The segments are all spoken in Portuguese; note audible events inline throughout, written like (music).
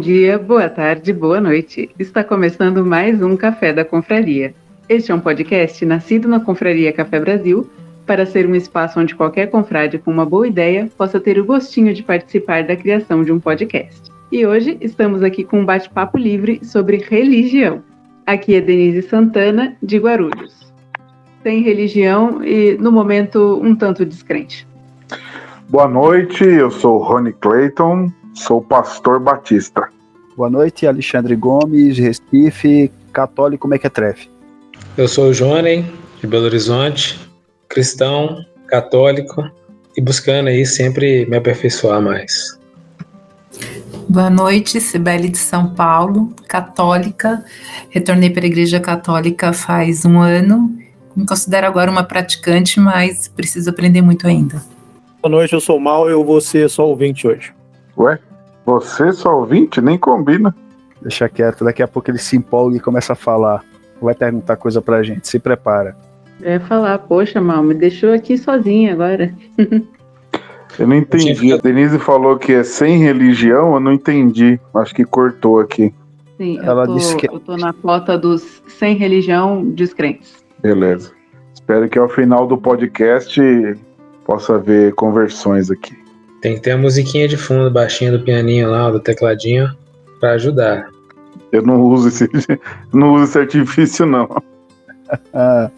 dia, boa tarde, boa noite. Está começando mais um Café da Confraria. Este é um podcast nascido na Confraria Café Brasil para ser um espaço onde qualquer confrade com uma boa ideia possa ter o gostinho de participar da criação de um podcast. E hoje estamos aqui com um bate-papo livre sobre religião. Aqui é Denise Santana, de Guarulhos. Sem religião e, no momento, um tanto descrente. Boa noite, eu sou Rony Clayton, sou pastor batista. Boa noite, Alexandre Gomes, Recife, católico mequetrefe. Eu sou o Johnny, de Belo Horizonte, cristão, católico e buscando aí sempre me aperfeiçoar mais. Boa noite, Cibele de São Paulo, católica. Retornei para a Igreja Católica faz um ano. Me considero agora uma praticante, mas preciso aprender muito ainda. Boa noite, eu sou o Mal eu vou ser só ouvinte hoje. Ué, você só ouvinte? Nem combina. Deixa quieto, daqui a pouco ele se empolga e começa a falar. Vai perguntar coisa pra gente, se prepara. É falar, poxa, Mal, me deixou aqui sozinha agora. (laughs) Eu não entendi. A Denise falou que é sem religião, eu não entendi. Acho que cortou aqui. Sim, Ela eu, tô, disse que... eu tô na cota dos sem religião descrentes. Beleza. Espero que ao final do podcast possa ver conversões aqui. Tem que ter a musiquinha de fundo, baixinha do pianinho lá, do tecladinho, para ajudar. Eu não uso esse, (laughs) não uso esse artifício, não. (laughs)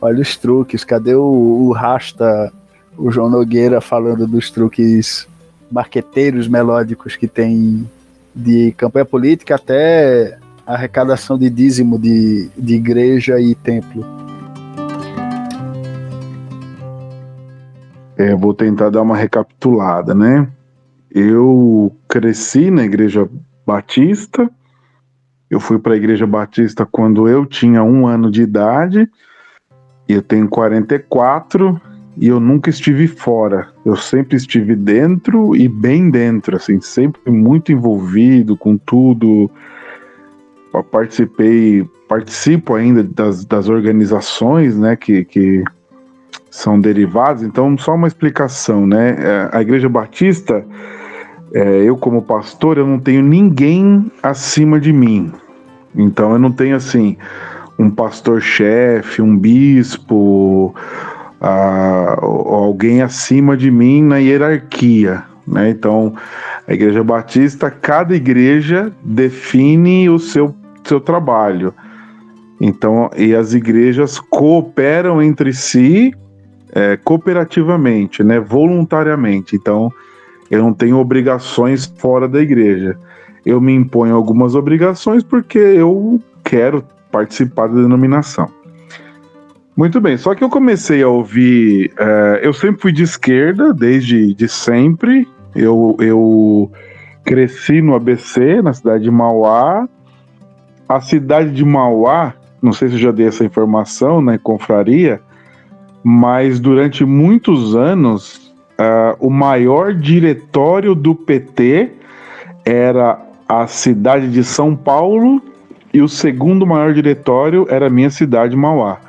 Olha os truques. Cadê o, o Rasta o João Nogueira falando dos truques marqueteiros melódicos que tem de campanha política até arrecadação de dízimo de, de igreja e templo. É, vou tentar dar uma recapitulada, né? Eu cresci na igreja batista, eu fui para a igreja batista quando eu tinha um ano de idade, e eu tenho 44, e eu nunca estive fora. Eu sempre estive dentro e bem dentro, assim, sempre muito envolvido com tudo. Eu participei, participo ainda das, das organizações, né, que, que são derivadas. Então, só uma explicação, né? É, a Igreja Batista, é, eu como pastor, eu não tenho ninguém acima de mim. Então, eu não tenho assim um pastor-chefe, um bispo a, alguém acima de mim na hierarquia. Né? Então, a Igreja Batista, cada igreja define o seu, seu trabalho. Então, e as igrejas cooperam entre si é, cooperativamente, né, voluntariamente. Então, eu não tenho obrigações fora da igreja. Eu me imponho algumas obrigações porque eu quero participar da denominação. Muito bem, só que eu comecei a ouvir. Uh, eu sempre fui de esquerda, desde de sempre. Eu, eu cresci no ABC, na cidade de Mauá. A cidade de Mauá, não sei se eu já dei essa informação na né, confraria, mas durante muitos anos, uh, o maior diretório do PT era a cidade de São Paulo e o segundo maior diretório era a minha cidade, Mauá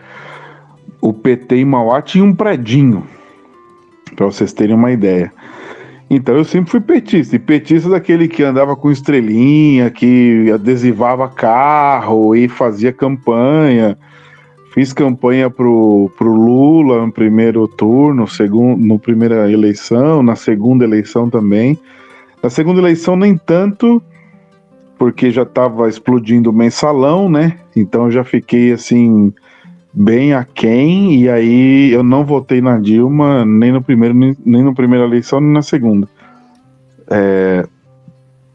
o PT em Mauá tinha um predinho, para vocês terem uma ideia. Então eu sempre fui petista, e petista daquele que andava com estrelinha, que adesivava carro e fazia campanha. Fiz campanha pro, pro Lula no primeiro turno, segundo, no primeira eleição, na segunda eleição também. Na segunda eleição nem tanto, porque já estava explodindo o mensalão, né? Então eu já fiquei assim bem aquém, e aí eu não votei na Dilma nem no primeiro, nem, no primeira eleição, nem na segunda. É,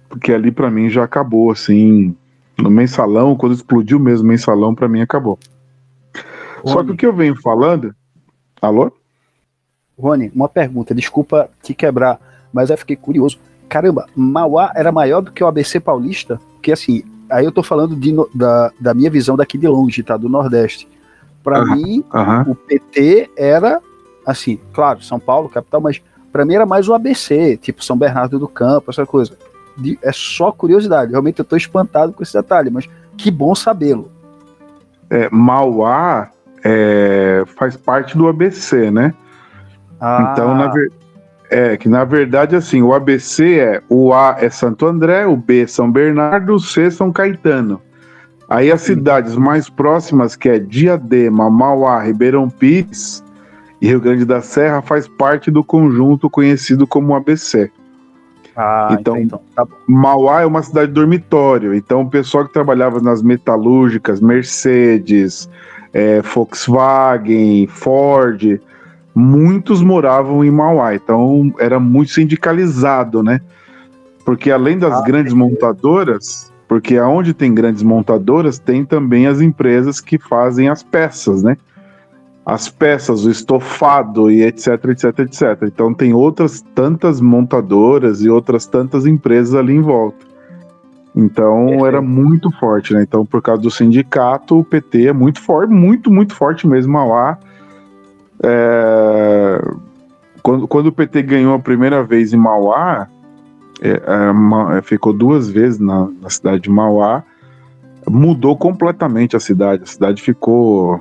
porque ali para mim já acabou, assim, no mensalão, quando explodiu mesmo o mensalão, para mim acabou. Rony. Só que o que eu venho falando. Alô? Rony, uma pergunta, desculpa te quebrar, mas eu fiquei curioso. Caramba, Mauá era maior do que o ABC Paulista? Porque assim, aí eu tô falando de, da, da minha visão daqui de longe, tá? Do Nordeste. Para mim, o PT era, assim, claro, São Paulo, capital, mas para mim era mais o ABC, tipo São Bernardo do Campo, essa coisa. De, é só curiosidade, realmente eu estou espantado com esse detalhe, mas que bom sabê-lo. É, Mauá é, faz parte do ABC, né? Ah. Então, na, ver, É, que na verdade, assim, o ABC é o A é Santo André, o B é São Bernardo, o C é São Caetano. Aí as cidades mais próximas, que é Diadema, Mauá, Ribeirão Pires e Rio Grande da Serra, faz parte do conjunto conhecido como ABC. Ah, Então, então, tá bom. Mauá é uma cidade dormitório, então o pessoal que trabalhava nas metalúrgicas, Mercedes, eh, Volkswagen, Ford, muitos moravam em Mauá, então era muito sindicalizado, né? Porque além das Ah, grandes montadoras, porque aonde tem grandes montadoras, tem também as empresas que fazem as peças, né? As peças, o estofado e etc, etc, etc. Então tem outras tantas montadoras e outras tantas empresas ali em volta. Então era muito forte, né? Então por causa do sindicato, o PT é muito forte, muito, muito forte mesmo. Mauá. É, Quando, quando o PT ganhou a primeira vez em Mauá, é, é, é, ficou duas vezes na, na cidade de Mauá, mudou completamente a cidade. A cidade ficou.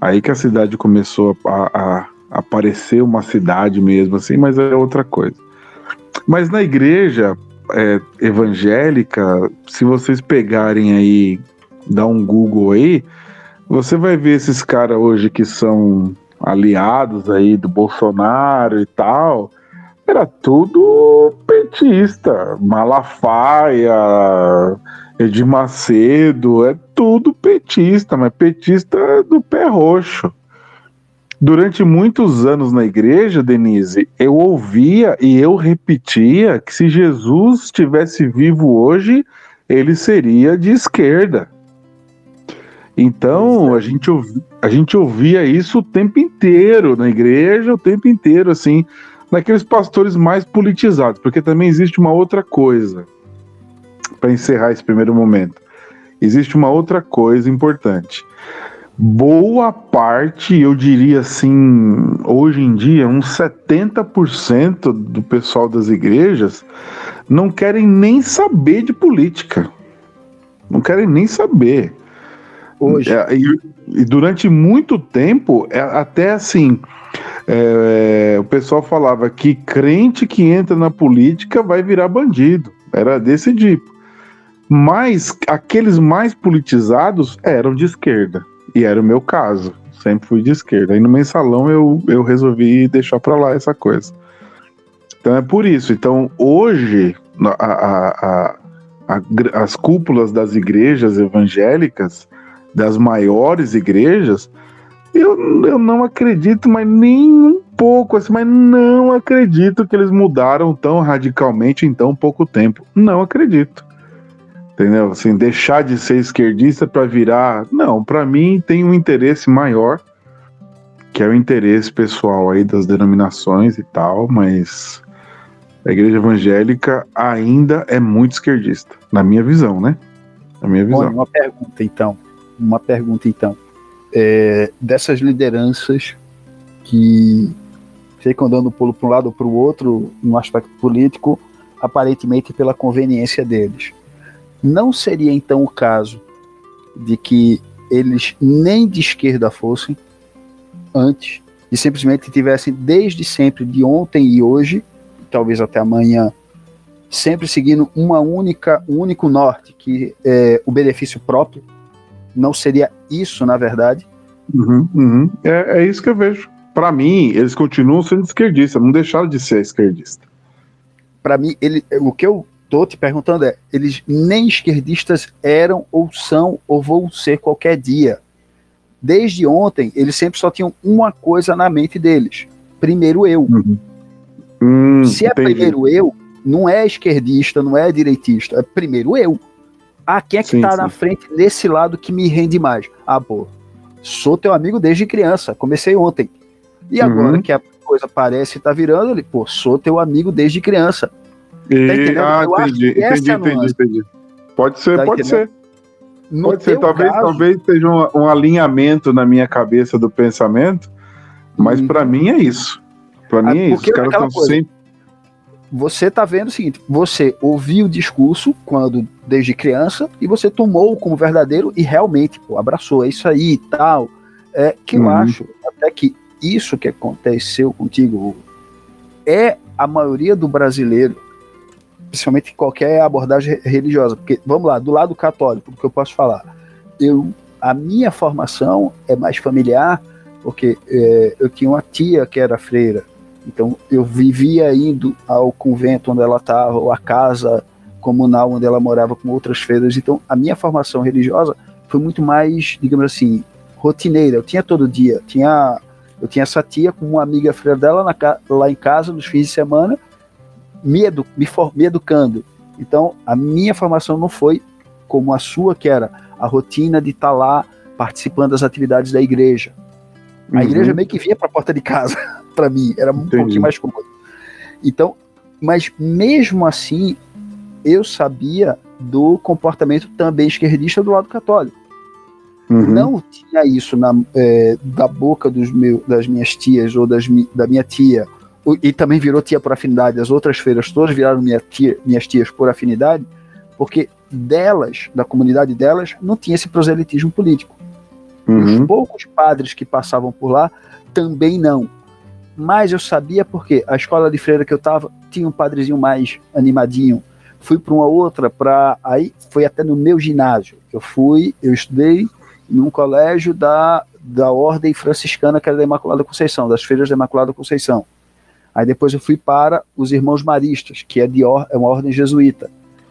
Aí que a cidade começou a, a- a aparecer uma cidade mesmo, assim, mas é outra coisa. Mas na igreja é, evangélica, se vocês pegarem aí, dar um Google aí, você vai ver esses caras hoje que são aliados aí do Bolsonaro e tal. Era tudo petista, Malafaia, Edir Macedo, é tudo petista, mas petista do pé roxo. Durante muitos anos na igreja, Denise, eu ouvia e eu repetia que se Jesus estivesse vivo hoje, ele seria de esquerda. Então, a gente, ouvi- a gente ouvia isso o tempo inteiro na igreja, o tempo inteiro, assim, naqueles pastores mais politizados, porque também existe uma outra coisa, para encerrar esse primeiro momento. Existe uma outra coisa importante. Boa parte, eu diria assim, hoje em dia, uns 70% do pessoal das igrejas não querem nem saber de política. Não querem nem saber. Hoje, É, e, e durante muito tempo, é, até assim, é, o pessoal falava que crente que entra na política vai virar bandido. Era desse tipo. Mas aqueles mais politizados eram de esquerda. E era o meu caso. Sempre fui de esquerda. Aí no mensalão eu, eu resolvi deixar pra lá essa coisa. Então é por isso. Então hoje, a- a- a- as cúpulas das igrejas evangélicas, das maiores igrejas, eu, eu não acredito, mas nem um pouco, assim, mas não acredito que eles mudaram tão radicalmente em tão pouco tempo. Não acredito. Entendeu? Assim, deixar de ser esquerdista para virar. Não, para mim tem um interesse maior, que é o interesse pessoal aí das denominações e tal, mas a igreja evangélica ainda é muito esquerdista, na minha visão, né? Na minha visão. Bom, uma pergunta então. Uma pergunta então. É, dessas lideranças que ficam dando pulo para um lado ou para o outro no aspecto político, aparentemente pela conveniência deles. Não seria então o caso de que eles nem de esquerda fossem antes e simplesmente tivessem desde sempre, de ontem e hoje, talvez até amanhã, sempre seguindo uma única, um único norte, que é o benefício próprio. Não seria isso, na verdade? Uhum, uhum. É, é isso que eu vejo. Para mim, eles continuam sendo esquerdistas, não deixaram de ser esquerdista. Para mim, ele, o que eu tô te perguntando é: eles nem esquerdistas eram, ou são, ou vão ser qualquer dia. Desde ontem, eles sempre só tinham uma coisa na mente deles: primeiro eu. Hum, Se é entendi. primeiro eu, não é esquerdista, não é direitista, é primeiro eu. Ah, quem é que Sim, tá sim. na frente nesse lado que me rende mais? Ah, pô, sou teu amigo desde criança, comecei ontem. E Uhum. agora que a coisa parece tá virando, ele, pô, sou teu amigo desde criança. E- entendendo? ah, Eu entendi, entendi, é entendi, entendi. Pode ser, Tá pode entendendo? ser. No Pode ser, talvez, caso, talvez seja um, um alinhamento na minha cabeça do pensamento, mas Hum. pra mim é isso. Pra Ah, mim é isso. Os caras estão sempre. você tá vendo o seguinte: você ouviu o discurso quando desde criança e você tomou como verdadeiro e realmente pô, abraçou, é isso aí e tal. É que eu Uhum. acho até que isso que aconteceu contigo é a maioria do brasileiro, principalmente qualquer abordagem religiosa, porque vamos lá, do lado católico, o que eu posso falar, eu a minha formação é mais familiar, porque é, eu tinha uma tia que era freira, então eu vivia indo ao convento onde ela estava, ou à casa comunal onde ela morava com outras freiras. Então a minha formação religiosa foi muito mais, digamos assim, rotineira. Eu tinha todo dia, tinha eu tinha essa tia com uma amiga freira dela na, lá em casa nos fins de semana, me, edu, me, me educando. Então a minha formação não foi como a sua, que era a rotina de estar tá lá participando das atividades da igreja. A uhum. igreja meio que vinha para a porta de casa, (laughs) para mim, era um Entendi. pouquinho mais cômodo. Então, mas mesmo assim, eu sabia do comportamento também esquerdista do lado católico. Uhum. Não tinha isso na, é, da boca dos meu, das minhas tias ou das, da minha tia, e também virou tia por afinidade, as outras feiras todas viraram minha tia, minhas tias por afinidade, porque delas, da comunidade delas, não tinha esse proselitismo político. Uhum. Os poucos padres que passavam por lá também não. Mas eu sabia porque a escola de freira que eu estava tinha um padrezinho mais animadinho. Fui para uma outra, para aí foi até no meu ginásio. Eu fui, eu estudei num colégio da, da Ordem Franciscana, que era da Imaculada Conceição, das Feiras da Imaculada Conceição. Aí depois eu fui para os Irmãos Maristas, que é, de or, é uma ordem jesuíta.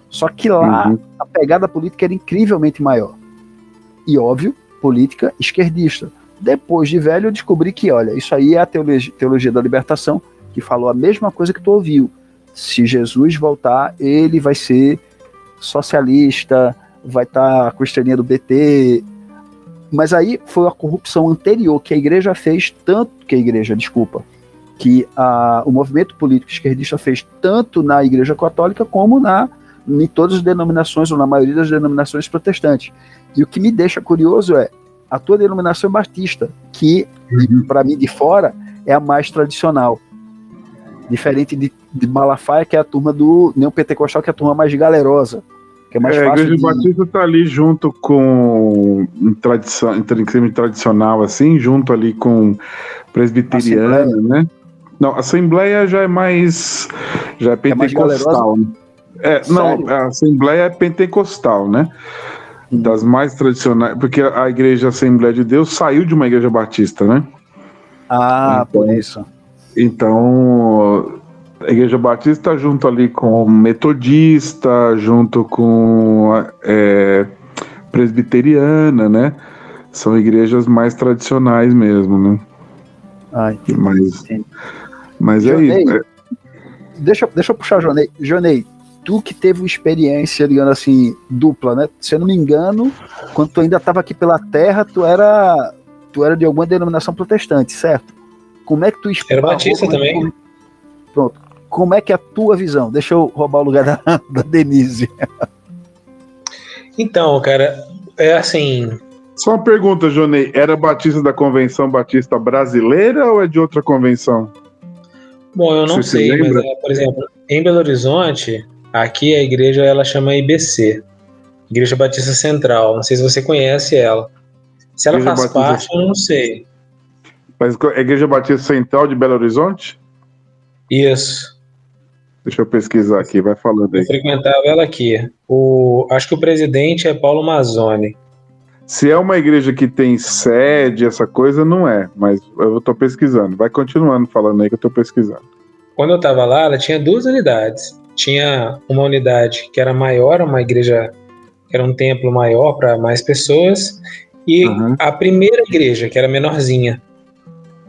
Só que lá uhum. a pegada política era incrivelmente maior. E óbvio, política esquerdista. Depois de velho, eu descobri que, olha, isso aí é a teologia, teologia da libertação, que falou a mesma coisa que tu ouviu. Se Jesus voltar, ele vai ser socialista, vai estar tá com a estrelinha do BT. Mas aí foi a corrupção anterior que a igreja fez, tanto que a igreja, desculpa, que a, o movimento político esquerdista fez tanto na igreja católica como na em todas as denominações, ou na maioria das denominações protestantes. E o que me deixa curioso é a tua denominação batista, que, uhum. para mim, de fora, é a mais tradicional. Diferente de, de Malafaia, que é a turma do neopentecostal, que é a turma mais galerosa. Que é mais é, fácil a Igreja de... Batista está ali junto com em tradição, em tradicional, assim, junto ali com presbiteriana, né? Não, a Assembleia já é mais. Já é pentecostal. É é, não, a Assembleia é pentecostal, né? Das mais tradicionais, porque a Igreja Assembleia de Deus saiu de uma igreja batista, né? Ah, então, por isso. Então, a Igreja Batista junto ali com Metodista, junto com é, Presbiteriana, né? São igrejas mais tradicionais mesmo, né? Ah, entendi. Mas, é isso. É... Deixa, deixa eu puxar, Jonei. Jonei, tu que teve uma experiência, digamos assim, dupla, né? Se eu não me engano, quando tu ainda estava aqui pela terra, tu era tu era de alguma denominação protestante, certo? Como é que tu Era batista também. Pronto. Como é que é a tua visão? Deixa eu roubar o lugar da, (laughs) da Denise. Então, cara, é assim. Só uma pergunta, Jonei. Era batista da Convenção Batista Brasileira ou é de outra convenção? Bom, eu não sei, mas, é, por exemplo, em Belo Horizonte, Aqui a igreja ela chama IBC, Igreja Batista Central. Não sei se você conhece ela. Se ela igreja faz Batista... parte, eu não sei. Mas a Igreja Batista Central de Belo Horizonte? Isso. Deixa eu pesquisar aqui, vai falando aí. Eu frequentava ela aqui. O, acho que o presidente é Paulo Mazzoni. Se é uma igreja que tem sede, essa coisa, não é. Mas eu estou pesquisando. Vai continuando falando aí que eu estou pesquisando. Quando eu estava lá, ela tinha duas unidades tinha uma unidade que era maior, uma igreja que era um templo maior para mais pessoas, e uhum. a primeira igreja, que era menorzinha.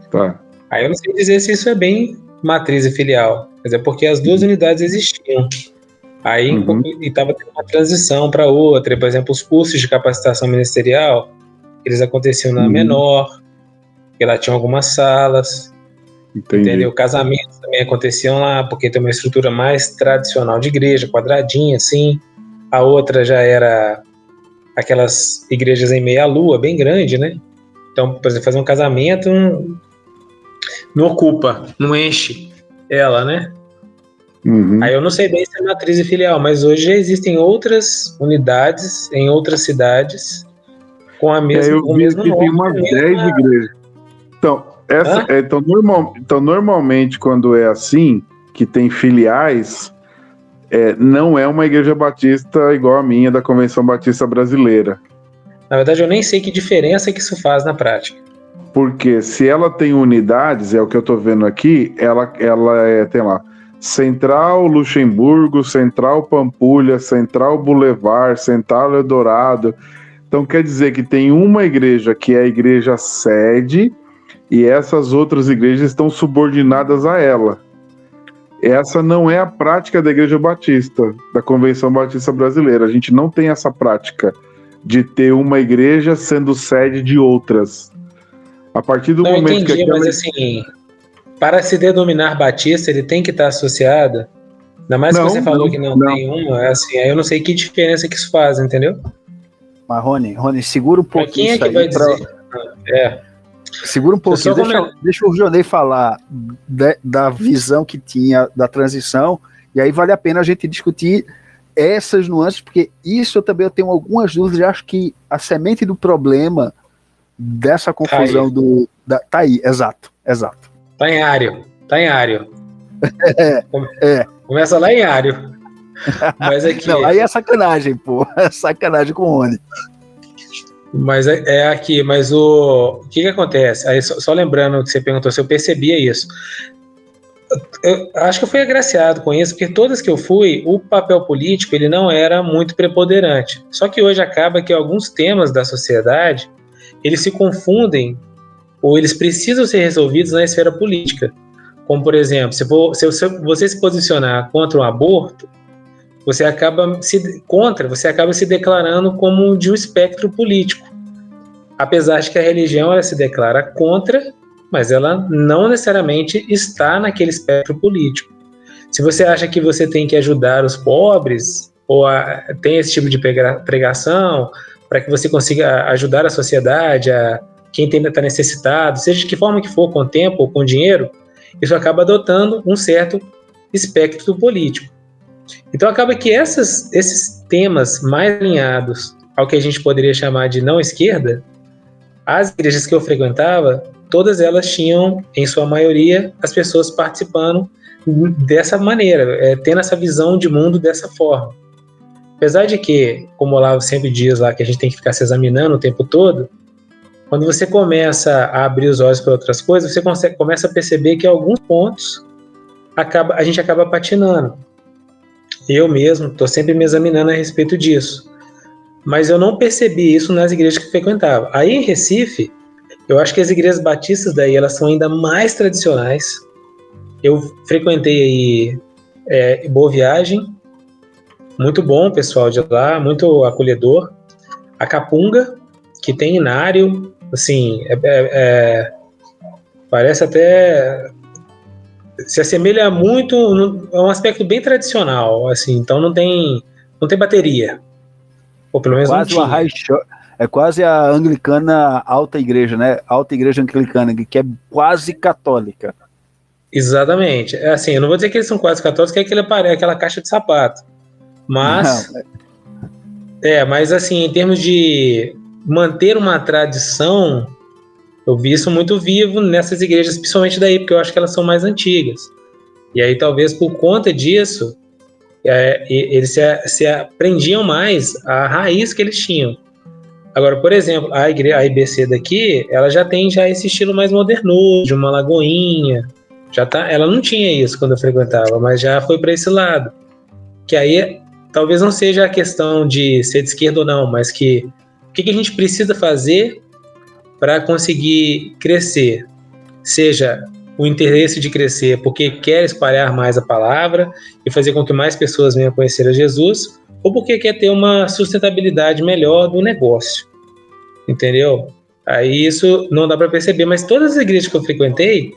Tá. Aí eu não sei dizer se isso é bem matriz e filial, mas é porque as duas uhum. unidades existiam. Aí uhum. estava tendo uma transição para outra, por exemplo, os cursos de capacitação ministerial, eles aconteciam na uhum. menor, que lá tinha algumas salas, Entendi. Entendeu? Casamentos também aconteciam lá, porque tem uma estrutura mais tradicional de igreja, quadradinha, assim. A outra já era aquelas igrejas em meia-lua, bem grande, né? Então, por exemplo, fazer um casamento não, não ocupa, não enche ela, né? Uhum. Aí eu não sei bem se é matriz e filial, mas hoje já existem outras unidades em outras cidades com a mesma, é, eu mesmo que nome. Tem umas 10 igrejas. Então, essa, é, então, normal, então, normalmente, quando é assim, que tem filiais, é, não é uma igreja batista igual a minha da Convenção Batista Brasileira. Na verdade, eu nem sei que diferença que isso faz na prática. Porque se ela tem unidades, é o que eu estou vendo aqui, ela, ela é, tem lá Central Luxemburgo, Central Pampulha, Central Boulevard, Central Eldorado. Então quer dizer que tem uma igreja que é a igreja sede e essas outras igrejas estão subordinadas a ela. Essa não é a prática da Igreja Batista, da Convenção Batista Brasileira. A gente não tem essa prática de ter uma igreja sendo sede de outras. A partir do não, momento entendi, que aquela... mas assim, para se denominar batista, ele tem que estar associado. Ainda mais Não, que você falou não, que não, não. tem uma, é assim, aí eu não sei que diferença que isso faz, entendeu? Mas, Rony, Rony, segura um Pra pouquinho quem é isso que vai pra- dizer? É, Segura um pouquinho, deixa, come- deixa o Jonei falar de- da visão que tinha da transição, e aí vale a pena a gente discutir essas nuances, porque isso eu também eu tenho algumas dúvidas, e acho que a semente do problema dessa confusão do. Da, tá aí, exato, exato. Tá em área, tá em área. Come- é. Começa lá em área. Mas aqui, Não, aí é sacanagem, pô. É sacanagem com o Rony. mas é, é aqui, mas o, o que que acontece? Aí só, só lembrando que você perguntou se eu percebia isso. Eu acho que eu fui agraciado com isso, porque todas que eu fui, o papel político ele não era muito preponderante. Só que hoje acaba que alguns temas da sociedade eles se confundem ou eles precisam ser resolvidos na esfera política. Como, por exemplo, se, for- se você- se posicionar contra o aborto, você acaba se contra, você acaba se declarando como de um espectro político. Apesar de que a religião ela se declara contra, mas ela não necessariamente está naquele espectro político. Se você acha que você tem que ajudar os pobres ou a- tem esse tipo de prega- pregação para que você consiga ajudar a sociedade, a quem está necessitado, seja de que forma que for, com tempo ou com dinheiro, isso acaba adotando um certo espectro político. Então acaba que essas, esses temas mais alinhados ao que a gente poderia chamar de não esquerda, as igrejas que eu frequentava, todas elas tinham, em sua maioria, as pessoas participando dessa maneira, é, tendo essa visão de mundo dessa forma. Apesar de que, como o Olavo sempre diz lá, que a gente tem que ficar se examinando o tempo todo, quando você começa a abrir os olhos para outras coisas, você consegue, começa a perceber que alguns pontos acaba, a gente acaba patinando. Eu mesmo estou sempre me examinando a respeito disso. Mas eu não percebi isso nas igrejas que frequentava. Aí em Recife, eu acho que as igrejas batistas daí elas são ainda mais tradicionais. Eu frequentei aí é, Boa Viagem, muito bom pessoal de lá, muito acolhedor. A Capunga, que tem inário, assim, é- é- é- parece até se assemelha muito, é um aspecto bem tradicional, assim, então não tem não tem bateria. Ou pelo menos Quase não tinha. É quase a anglicana alta igreja, né? Alta igreja anglicana, que é quase católica. Exatamente. É assim, eu não vou dizer que eles são quase católicos, que é aquele aparelho, aquela caixa de sapato. Mas Não, É, mas assim, em termos de manter uma tradição, eu vi isso muito vivo nessas igrejas, principalmente daí, porque eu acho que elas são mais antigas. E aí, talvez por conta disso, é, eles se, se aprendiam mais a raiz que eles tinham. Agora, por exemplo, a, igreja, a IBC daqui, ela já tem já esse estilo mais modernoso, de uma lagoinha. Já tá, ela não tinha isso quando eu frequentava, mas já foi para esse lado. Que aí talvez não seja a questão de ser de esquerda ou não, mas que o que, que a gente precisa fazer para conseguir crescer? Seja o interesse de crescer porque quer espalhar mais a palavra e fazer com que mais pessoas venham conhecer a Jesus, ou porque quer ter uma sustentabilidade melhor do negócio. Entendeu? Aí isso não dá para perceber, mas todas as igrejas que eu frequentei,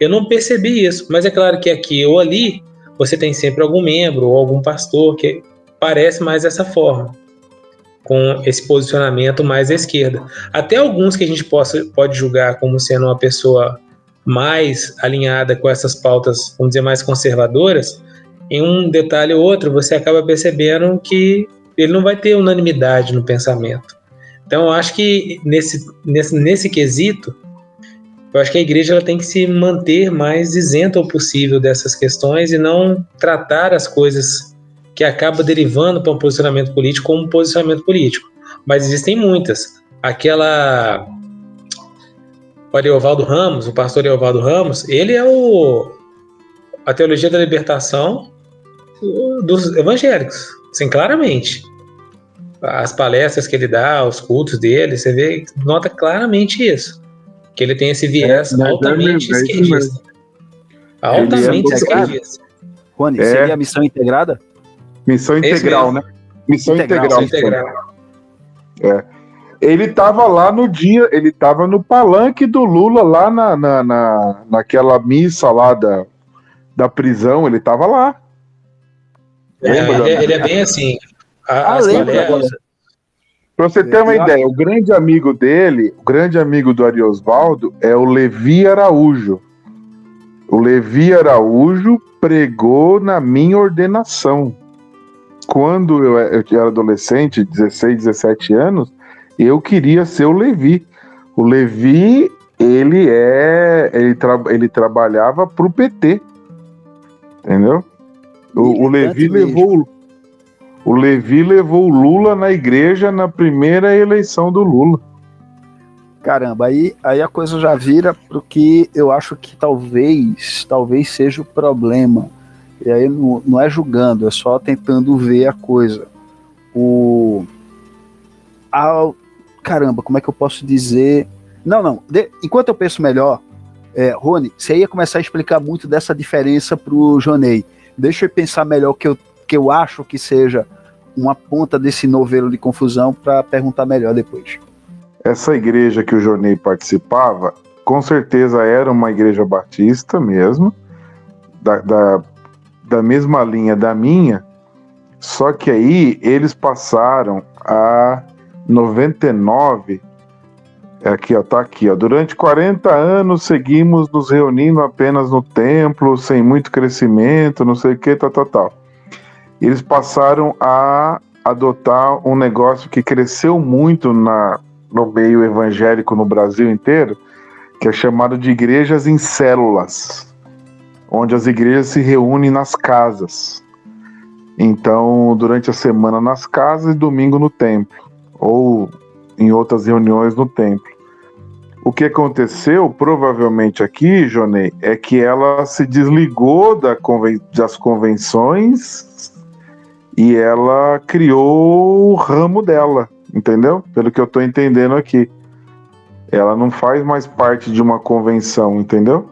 eu não percebi isso. Mas é claro que aqui ou ali você tem sempre algum membro ou algum pastor que parece mais dessa forma, com esse posicionamento mais à esquerda. Até alguns que a gente possa, pode julgar como sendo uma pessoa mais alinhada com essas pautas, vamos dizer, mais conservadoras, em um detalhe ou outro você acaba percebendo que ele não vai ter unanimidade no pensamento. Então, eu acho que nesse, nesse, nesse quesito, Eu acho que a igreja ela tem que se manter mais isenta o possível dessas questões e não tratar as coisas que acaba derivando para um posicionamento político como um posicionamento político. Mas existem muitas. Aquela o Ariovaldo Ramos, o pastor Ariovaldo Ramos, ele é o a teologia da libertação dos evangélicos, assim, claramente. As palestras que ele dá, os cultos dele, você vê, nota claramente isso. Que ele tem esse viés é, altamente é esquerdista. Altamente é esquerdista. Rony, é. seria a missão integrada? Missão integral, né? Missão integral. integral. É. Ele estava lá no dia, ele estava no palanque do Lula, lá na, na, na, naquela missa lá da, da prisão, ele estava lá. É, ele, ele, é bem assim. A, ah, Para você ter uma ideia, o grande amigo dele, o grande amigo do Ariosvaldo é o Levi Araújo. O Levi Araújo pregou na minha ordenação. Quando eu, era adolescente, 16, 17 anos, eu queria ser o Levi. O Levi, ele é. Ele, tra, ele trabalhava para o PT. Entendeu? O, o Levi levou. O Levi levou o Lula na igreja na primeira eleição do Lula. Caramba, aí, aí a coisa já vira pro que eu acho que talvez, talvez seja o problema. E aí não, não é julgando, é só tentando ver a coisa. O. A, caramba, como é que eu posso dizer? Não, não. De, enquanto eu penso melhor, é, Rony, você ia começar a explicar muito dessa diferença pro Jonei. Deixa eu pensar melhor que eu, que eu acho que seja uma ponta desse novelo de confusão para perguntar melhor depois. Essa igreja que o Jonei participava, com certeza era uma igreja batista mesmo, da, da, da mesma linha da minha, só que aí eles passaram a 99 é aqui, ó, tá aqui, ó. Durante 40 anos seguimos nos reunindo apenas no templo, sem muito crescimento, não sei o que, tal, tal, tal. Eles passaram a adotar um negócio que cresceu muito na, no meio evangélico no Brasil inteiro, que é chamado de igrejas em células, onde as igrejas se reúnem nas casas. Então, durante a semana nas casas e domingo no templo, ou em outras reuniões no templo. O que aconteceu, provavelmente aqui, Jonei, é que ela se desligou da conven das convenções e ela criou o ramo dela, entendeu? Pelo que eu estou entendendo aqui. Ela não faz mais parte de uma convenção, entendeu?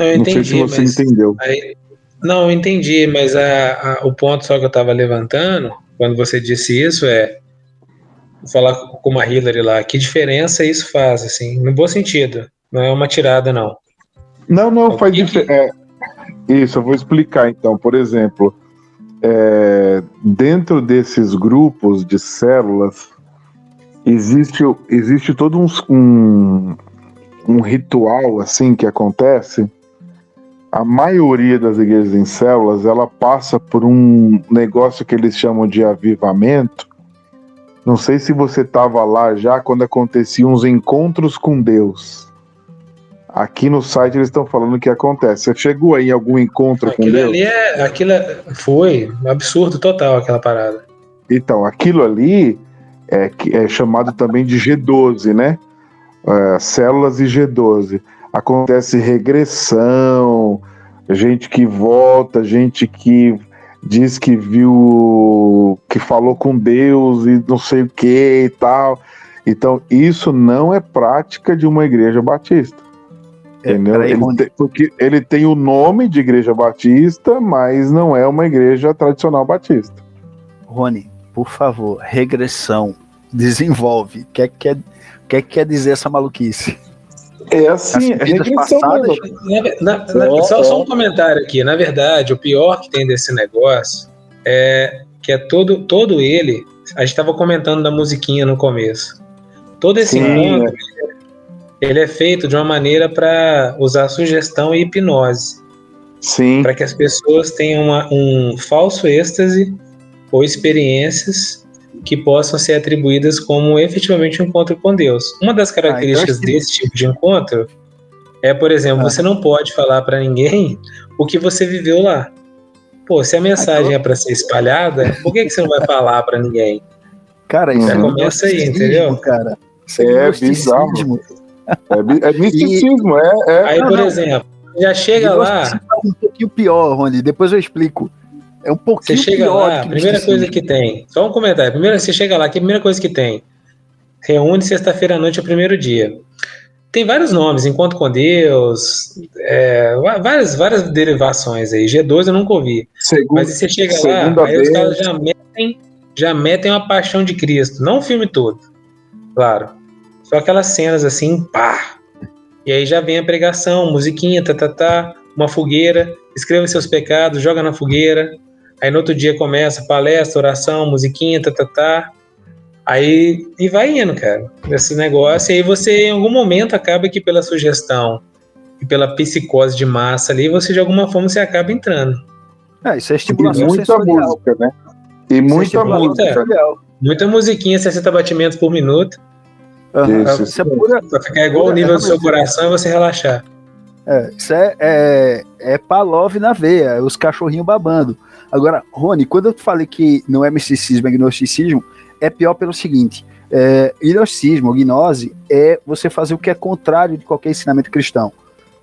Não, eu entendi, não sei se você mas entendeu. Aí, não, eu entendi, mas a, a, o ponto só que eu estava levantando, quando você disse isso, é falar com a Hillary lá, que diferença isso faz, assim, no bom sentido. Não é uma tirada, não. Não, não, faz diferença. É, isso, eu vou explicar então. Por exemplo, é, dentro desses grupos de células, existe, existe todo um, um, um ritual assim que acontece. A maioria das igrejas em células, ela passa por um negócio que eles chamam de avivamento, não sei se você estava lá já quando aconteciam os encontros com Deus. Aqui no site eles estão falando o que acontece. Você chegou aí em algum encontro aquilo com Deus? Ali é, aquilo é, foi um absurdo total aquela parada. Então, aquilo ali é, é chamado também de G12, né? É, células e G12. Acontece regressão, gente que volta, gente que diz que viu, que falou com Deus e não sei o que e tal. Então, isso não é prática de uma igreja batista. É, entendeu? Aí, ele tem, porque ele tem o nome de igreja batista, mas não é uma igreja tradicional batista. Rony, por favor, regressão, desenvolve. O que, é que, quer, que, é que quer dizer essa maluquice? É assim, é regressão passadas, na, na, na, só, só, um comentário aqui. Na verdade, o pior que tem desse negócio é que é todo, todo ele. A gente estava comentando da musiquinha no começo. Todo esse Sim, encontro, é. ele é feito de uma maneira para usar sugestão e hipnose. Sim. Para que as pessoas tenham uma, um falso êxtase ou experiências que possam ser atribuídas como efetivamente um encontro com Deus. Uma das características ah, então desse tipo de encontro é, por exemplo, ah. você não pode falar para ninguém o que você viveu lá. Pô, se a mensagem é para ser espalhada, por que, que você não vai falar para ninguém? Cara, isso Já é começa aí, entendeu? Cara. Isso é, é bizarro. É, é (laughs) misticismo, e... é, é, Aí, por exemplo, já chega lá. Um pouquinho pior, Rony, depois eu explico. É um pouquinho Você chega pior lá, a primeira coisa que tem. Só um comentário. Primeiro, você chega lá, que a primeira coisa que tem. Reúne sexta-feira à noite, é o primeiro dia. Tem vários nomes, Encontro com Deus, é, várias, várias derivações aí. G2 eu nunca ouvi. Segundo, Mas você chega lá, aí os caras já metem, já metem uma paixão de Cristo. Não o filme todo, claro. Só aquelas cenas assim, pá. E aí já vem a pregação, musiquinha, tá, tá, tá, uma fogueira, escreva seus pecados, joga na fogueira. Aí no outro dia começa palestra, oração, musiquinha, tá, tá, tá. Aí, e vai indo, cara, esse negócio. E aí você, em algum momento, acaba que pela sugestão e pela psicose de massa ali, você de alguma forma você acaba entrando. É, isso é estimulação e muita sensorial. música, né? E é muita música. Muita musiquinha, 60 batimentos por minuto. Uhum. Isso, isso é pura, pra ficar igual o nível do seu coração e você relaxar. É, isso é, é, é Palov na veia, os cachorrinhos babando. Agora, Rony, quando eu falei que não é misticismo, é gnosticismo, é pior pelo seguinte: é, gnosticismo, gnose, é você fazer o que é contrário de qualquer ensinamento cristão.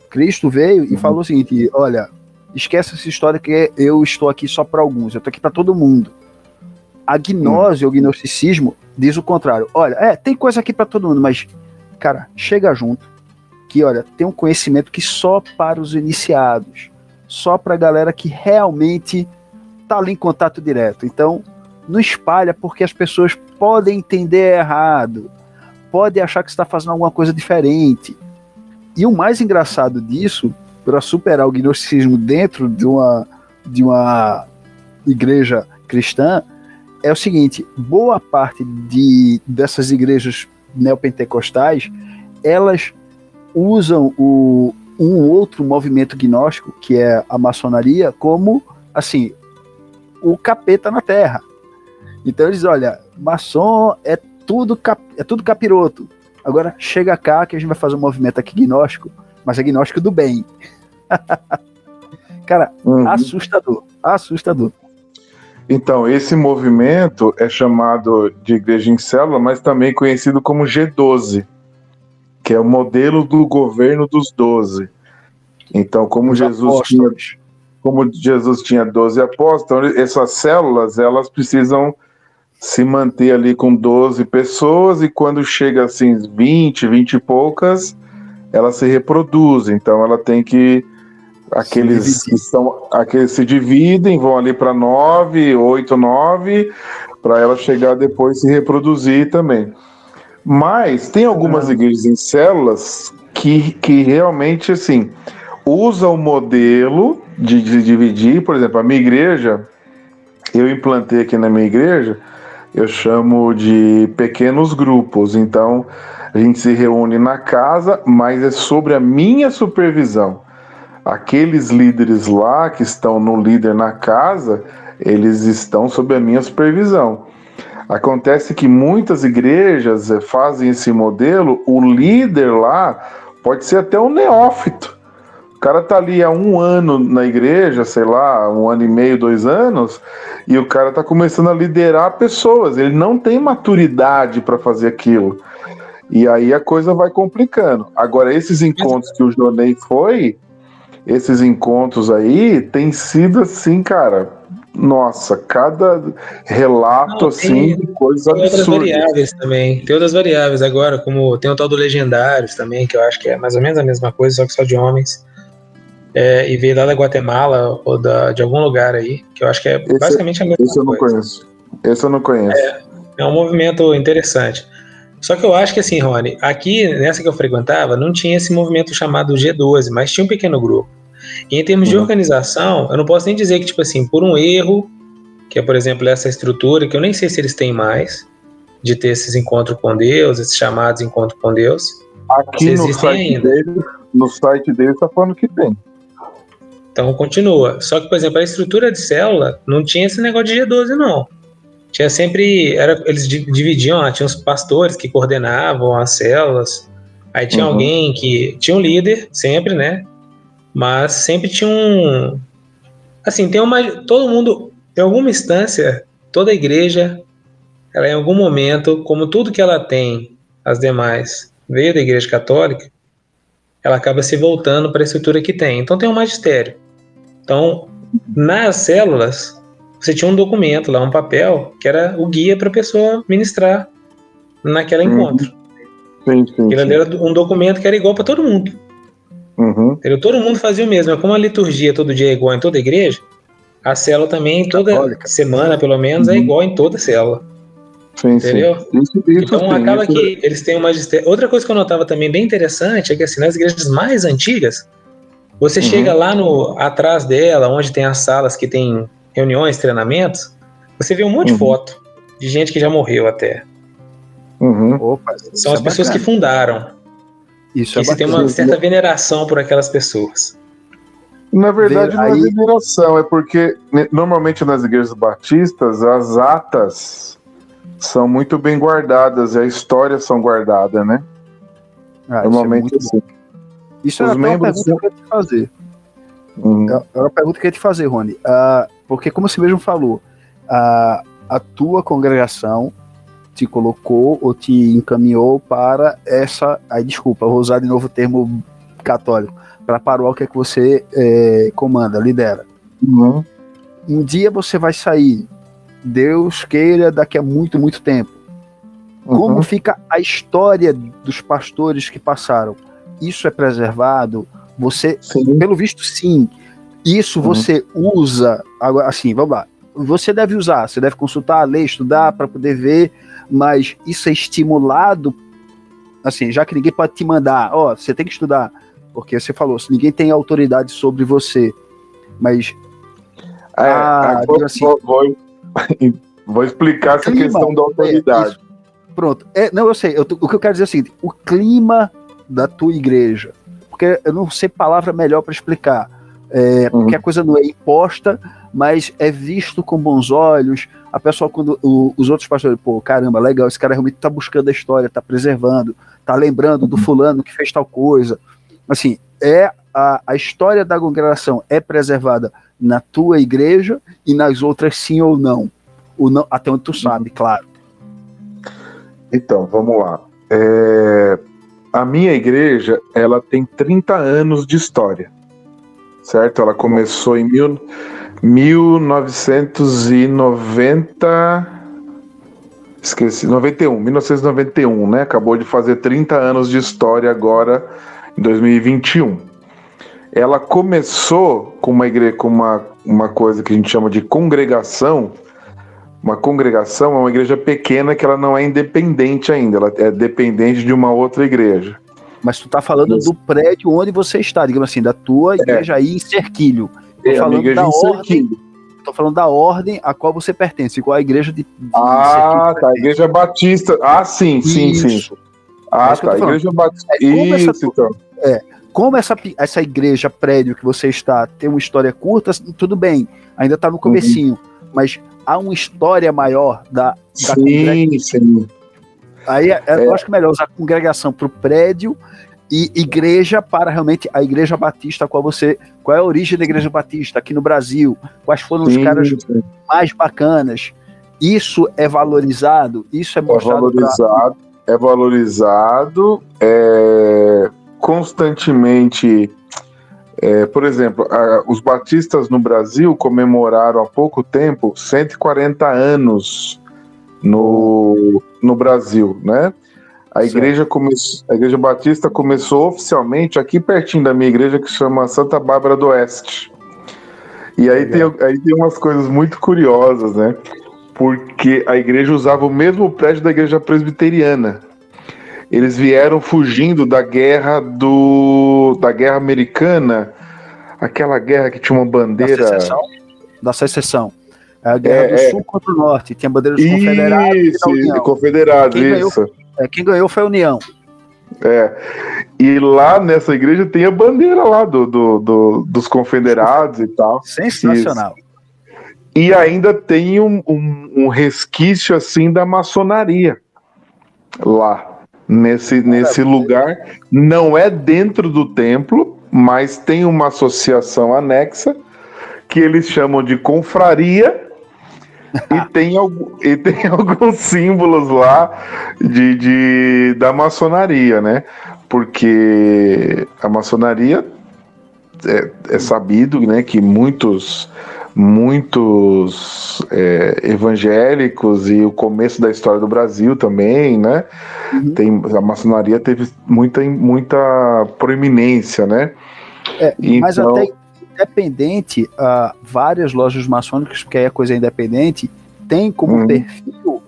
Cristo veio e uhum. falou o seguinte: olha, esquece essa história que eu estou aqui só para alguns, eu estou aqui para todo mundo. A gnose uhum. ou gnosticismo diz o contrário. Olha, é, tem coisa aqui para todo mundo, mas, cara, chega junto. Que, olha, tem um conhecimento que só para os iniciados, só para a galera que realmente tá ali em contato direto. Então, não espalha porque as pessoas podem entender errado, podem achar que está fazendo alguma coisa diferente. E o mais engraçado disso, para superar o gnosticismo dentro de uma, de uma igreja cristã, é o seguinte: boa parte de, dessas igrejas neopentecostais elas usam o, um outro movimento gnóstico, que é a maçonaria, como assim o capeta na terra. Então eles, olha, maçom é tudo cap, é tudo capiroto. Agora chega cá que a gente vai fazer um movimento aqui gnóstico, mas é gnóstico do bem. (laughs) Cara, uhum. assustador, assustador. Então, esse movimento é chamado de Igreja em Célula, mas também conhecido como G12, que é o modelo do governo dos doze. Então, como Os Jesus tinha, como Jesus tinha 12 apóstolos, então essas células, elas precisam se manter ali com 12 pessoas e quando chega assim 20, 20 e poucas, ela se reproduz. Então ela tem que aqueles que estão aqueles se dividem, vão ali para 9, 8, 9, para ela chegar depois se reproduzir também. Mas tem algumas ah. igrejas em células que, que realmente assim usa o modelo de, de dividir, por exemplo, a minha igreja, eu implantei aqui na minha igreja, eu chamo de pequenos grupos. Então, a gente se reúne na casa, mas é sobre a minha supervisão. Aqueles líderes lá que estão no líder na casa, eles estão sob a minha supervisão. Acontece que muitas igrejas eh, fazem esse modelo, o líder lá pode ser até um neófito. O cara tá ali há um ano na igreja, sei lá, um ano e meio, dois anos, e o cara tá começando a liderar pessoas. Ele não tem maturidade para fazer aquilo. E aí a coisa vai complicando. Agora, esses encontros que o Jonei foi, esses encontros aí, tem sido assim, cara. Nossa, cada relato não, assim de coisas absurdas. Tem outras variáveis também. Tem outras variáveis agora, como tem o tal do Legendários também, que eu acho que é mais ou menos a mesma coisa, só que só de homens é, e veio lá da Guatemala ou da, de algum lugar aí, que eu acho que é esse, basicamente a mesma esse coisa. Esse eu não conheço. Esse eu não conheço. É, é um movimento interessante. Só que eu acho que assim, Rony, aqui nessa que eu frequentava, não tinha esse movimento chamado G12, mas tinha um pequeno grupo. E em termos uhum. de organização, eu não posso nem dizer que, tipo assim, por um erro, que é, por exemplo, essa estrutura, que eu nem sei se eles têm mais, de ter esses encontros com Deus, esses chamados encontros com Deus. Aqui no site, ainda. Dele, no site dele está falando que tem. Então continua. Só que, por exemplo, a estrutura de célula não tinha esse negócio de G12, não. tinha sempre. Era, eles dividiam, ó, tinha os pastores que coordenavam as células. Aí tinha uhum. alguém que. Tinha um líder, sempre, né? Mas sempre tinha um. Assim, tem uma. Todo mundo, em alguma instância, toda igreja, ela em algum momento, como tudo que ela tem, as demais, veio da igreja católica, ela acaba se voltando para a estrutura que tem. Então tem um magistério. Então, nas células, você tinha um documento lá, um papel, que era o guia para a pessoa ministrar naquele uhum. encontro. Sim, sim, Ele era um documento que era igual para todo mundo. Uhum. Todo mundo fazia o mesmo. Como a liturgia todo dia é igual em toda igreja, a célula também, toda Católica. semana pelo menos, é uhum. é igual em toda célula. Sim, Entendeu? Sim. Isso, isso então sim, acaba isso... que eles têm um magistério. Outra coisa que eu notava também bem interessante é que assim, nas igrejas mais antigas, você uhum. chega lá no atrás dela, onde tem as salas que tem reuniões, treinamentos, você vê um monte uhum. de foto de gente que já morreu até. Uhum. Opa, São as é pessoas bacana. que fundaram. Isso e é você bacana. tem uma certa veneração por aquelas pessoas. Na verdade, não é veneração, é porque né, normalmente nas igrejas batistas as atas são muito bem guardadas e a história são guardadas, né? Ah, normalmente isso é assim. Isso Os membros uma pergunta que eu queria te fazer. Uhum. É uma pergunta que eu ia te fazer, Rony. Uh, porque, como você mesmo falou, uh, a tua congregação te colocou ou te encaminhou para essa. Aí, desculpa, vou usar de novo o termo católico. Para a paróquia que você é, comanda, lidera. Uhum. Um dia você vai sair, Deus queira, daqui a muito, muito tempo. Uhum. Como fica a história dos pastores que passaram? Isso é preservado? Você, sim. pelo visto, sim. Isso uhum. você usa, assim, vamos lá. Você deve usar, você deve consultar a lei, estudar para poder ver, mas isso é estimulado, assim, já que ninguém pode te mandar, ó, você tem que estudar, porque você falou, se ninguém tem autoridade sobre você, mas. É, ah, vou, assim, vou, vou, (laughs) vou, explicar essa clima, questão da autoridade. É, pronto. É, não, eu sei. Eu, o que eu quero dizer é o seguinte: o clima da tua igreja, porque eu não sei palavra melhor para explicar. É, uhum. Porque a coisa não é imposta, mas é visto com bons olhos. A pessoa, quando o, os outros pastores, pô, caramba, legal, esse cara realmente está buscando a história, está preservando, está lembrando do uhum. fulano que fez tal coisa. Assim, é a, a história da congregação é preservada na tua igreja e nas outras sim ou não. Ou não até onde tu uhum. sabe, claro. Então, vamos lá. É, a minha igreja, ela tem 30 anos de história certo? Ela começou em mil, 1990. Esqueci, 91, 1991, né? Acabou de fazer 30 anos de história agora, em 2021. Ela começou com uma igreja, com uma, uma coisa que a gente chama de congregação. Uma congregação é uma igreja pequena que ela não é independente ainda, ela é dependente de uma outra igreja. Mas tu tá falando Isso. do prédio onde você está, digamos assim, da tua é. igreja aí em Cerquilho. Tô é, falando da ordem. Tô falando da ordem a qual você pertence, igual a igreja de. de ah, tá. A igreja batista. Ah, sim, sim, Isso. sim. Ah, é tá. A igreja batista. É, Isso, essa, então. É. Como essa, essa igreja, prédio que você está, tem uma história curta, tudo bem, ainda está no comecinho, uhum. mas há uma história maior da, da sim, sim. Aí é, é. eu acho que é melhor usar congregação para o prédio e igreja para realmente a igreja batista qual você qual é a origem da igreja batista aqui no Brasil quais foram sim, os caras sim. mais bacanas isso é valorizado isso é, é mostrado é valorizado pra... é valorizado é constantemente é, por exemplo a, os batistas no Brasil comemoraram há pouco tempo 140 anos no, no Brasil, né? A igreja, come... a igreja Batista começou oficialmente aqui pertinho da minha igreja, que chama Santa Bárbara do Oeste. E aí tem, aí tem umas coisas muito curiosas, né? Porque a igreja usava o mesmo prédio da igreja presbiteriana. Eles vieram fugindo da guerra do da guerra americana, aquela guerra que tinha uma bandeira da secessão. Da secessão. A guerra é, do é. sul contra o norte. Tinha bandeira dos confederados. Isso, confederados, quem isso. Ganhou, é, quem ganhou foi a União. É. E lá nessa igreja tem a bandeira lá do, do, do dos confederados e tal. Sensacional. Isso. e ainda tem um, um, um resquício assim da maçonaria lá nesse, nesse lugar. Não é dentro do templo, mas tem uma associação anexa que eles chamam de confraria. E, tem, e (laughs) tem alguns símbolos lá de, de, da maçonaria, né? Porque a maçonaria é, é sabido né, que muitos muitos é, evangélicos e o começo da história do Brasil também, né? Uhum. Tem, a maçonaria teve muita, muita proeminência, né? É, então... Mas até independente, uh, várias lojas maçônicas, porque aí a coisa é independente, tem como uhum. perfil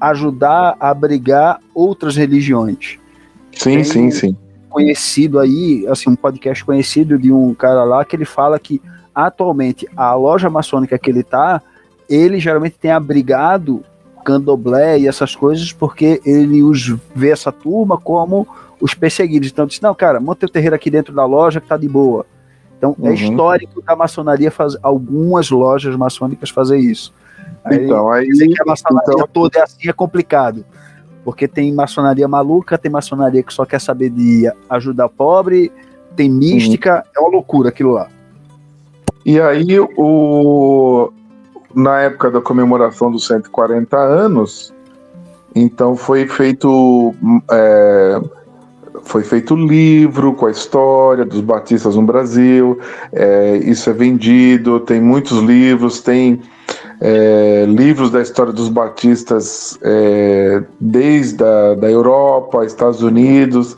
ajudar a abrigar outras religiões. Sim, tem sim, sim. Conhecido aí, assim, um podcast conhecido de um cara lá que ele fala que atualmente a loja maçônica que ele tá, ele geralmente tem abrigado candomblé e essas coisas porque ele os vê essa turma como os perseguidos. Então disse, não, cara, monta o terreiro aqui dentro da loja que tá de boa. Então é uhum. é histórico da maçonaria fazer algumas lojas maçônicas fazer isso. Aí, então, aí dizer que a maçonaria então... toda é assim é complicado. Porque tem maçonaria maluca, tem maçonaria que só quer saber de ajudar pobre, tem mística, uhum. é uma loucura aquilo lá. E aí, o, na época da comemoração dos 140 anos, então foi feito é, foi feito livro com a história dos batistas no Brasil. É, isso é vendido, tem muitos livros, tem é, livros da história dos batistas é, desde a da Europa, Estados Unidos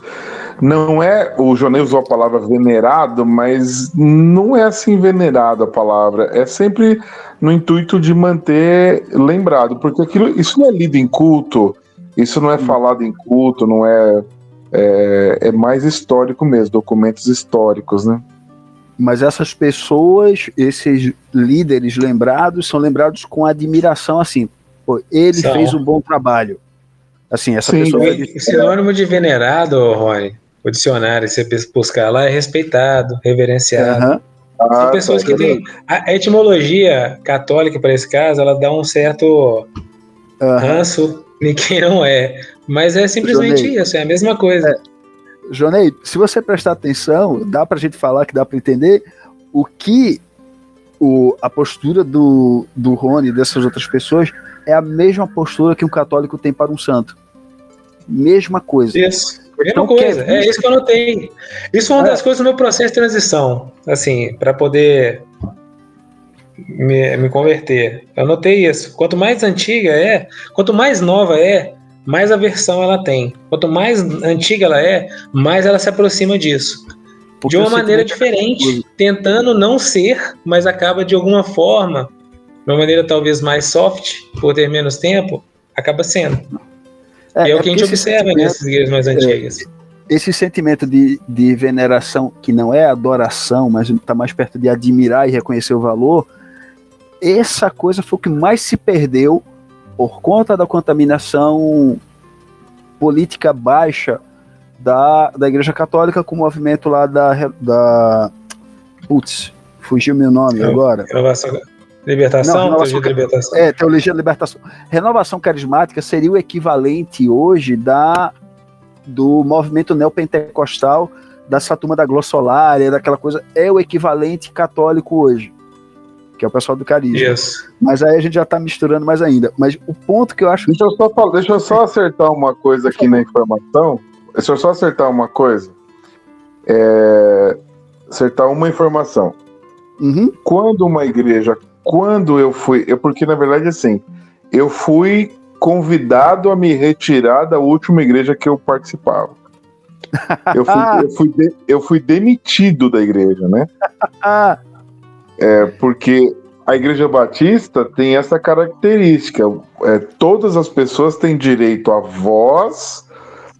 não é, o Jonei usou a palavra venerado, mas não é assim venerado a palavra, é sempre no intuito de manter lembrado, porque aquilo, isso não é lido em culto, isso não é hum. falado em culto, não é, é, é mais histórico mesmo, documentos históricos, né? Mas essas pessoas, esses líderes lembrados, são lembrados com admiração, assim, pô, ele são. fez um bom trabalho. Assim, essa Sim, pessoa. O sinônimo de venerado, Rony, o dicionário, você buscar lá, é respeitado, reverenciado. Uhum. Ah, São pessoas tá, que têm. A etimologia católica, para esse caso, ela dá um certo uhum. ranço em quem não é. Mas é simplesmente Jonei, isso, é a mesma coisa. É, Jonei, se você prestar atenção, dá para a gente falar que dá para entender o que o, a postura do, do Rony e dessas outras pessoas é a mesma postura que um católico tem para um santo. Mesma coisa. Isso. Mesma então, coisa, é isso que eu notei. Isso é uma é. das coisas do meu processo de transição, assim, para poder me, me converter. Eu notei isso. Quanto mais antiga é, quanto mais nova é, mais aversão ela tem. Quanto mais antiga ela é, mais ela se aproxima disso. Porque de uma maneira diferente, tentando não ser, mas acaba de alguma forma, de uma maneira talvez mais soft, por ter menos tempo, acaba sendo. É, e é o que a gente observa nessas igrejas mais é, antigas. esse sentimento de, de veneração, que não é adoração, mas está mais perto de admirar e reconhecer o valor, essa coisa foi o que mais se perdeu por conta da contaminação política baixa da, da Igreja Católica com o movimento lá da. da putz, fugiu meu nome agora. Renovação, Libertação, Não, renovação, teologia da libertação. É, teologia da libertação. Renovação carismática seria o equivalente hoje da do movimento neopentecostal, dessa turma da glossolária, daquela coisa, é o equivalente católico hoje, que é o pessoal do carisma. Yes. Mas aí a gente já está misturando mais ainda. Mas o ponto que eu acho. Deixa eu só, deixa eu só acertar uma coisa aqui na informação. Deixa eu só acertar uma coisa. É... Acertar uma informação. Uhum. Quando uma igreja quando eu fui, eu, porque na verdade assim, eu fui convidado a me retirar da última igreja que eu participava. (laughs) Eu fui, eu fui, de, eu fui demitido da igreja, né? (laughs) é, porque a igreja batista tem essa característica: é, todas as pessoas têm direito a voz,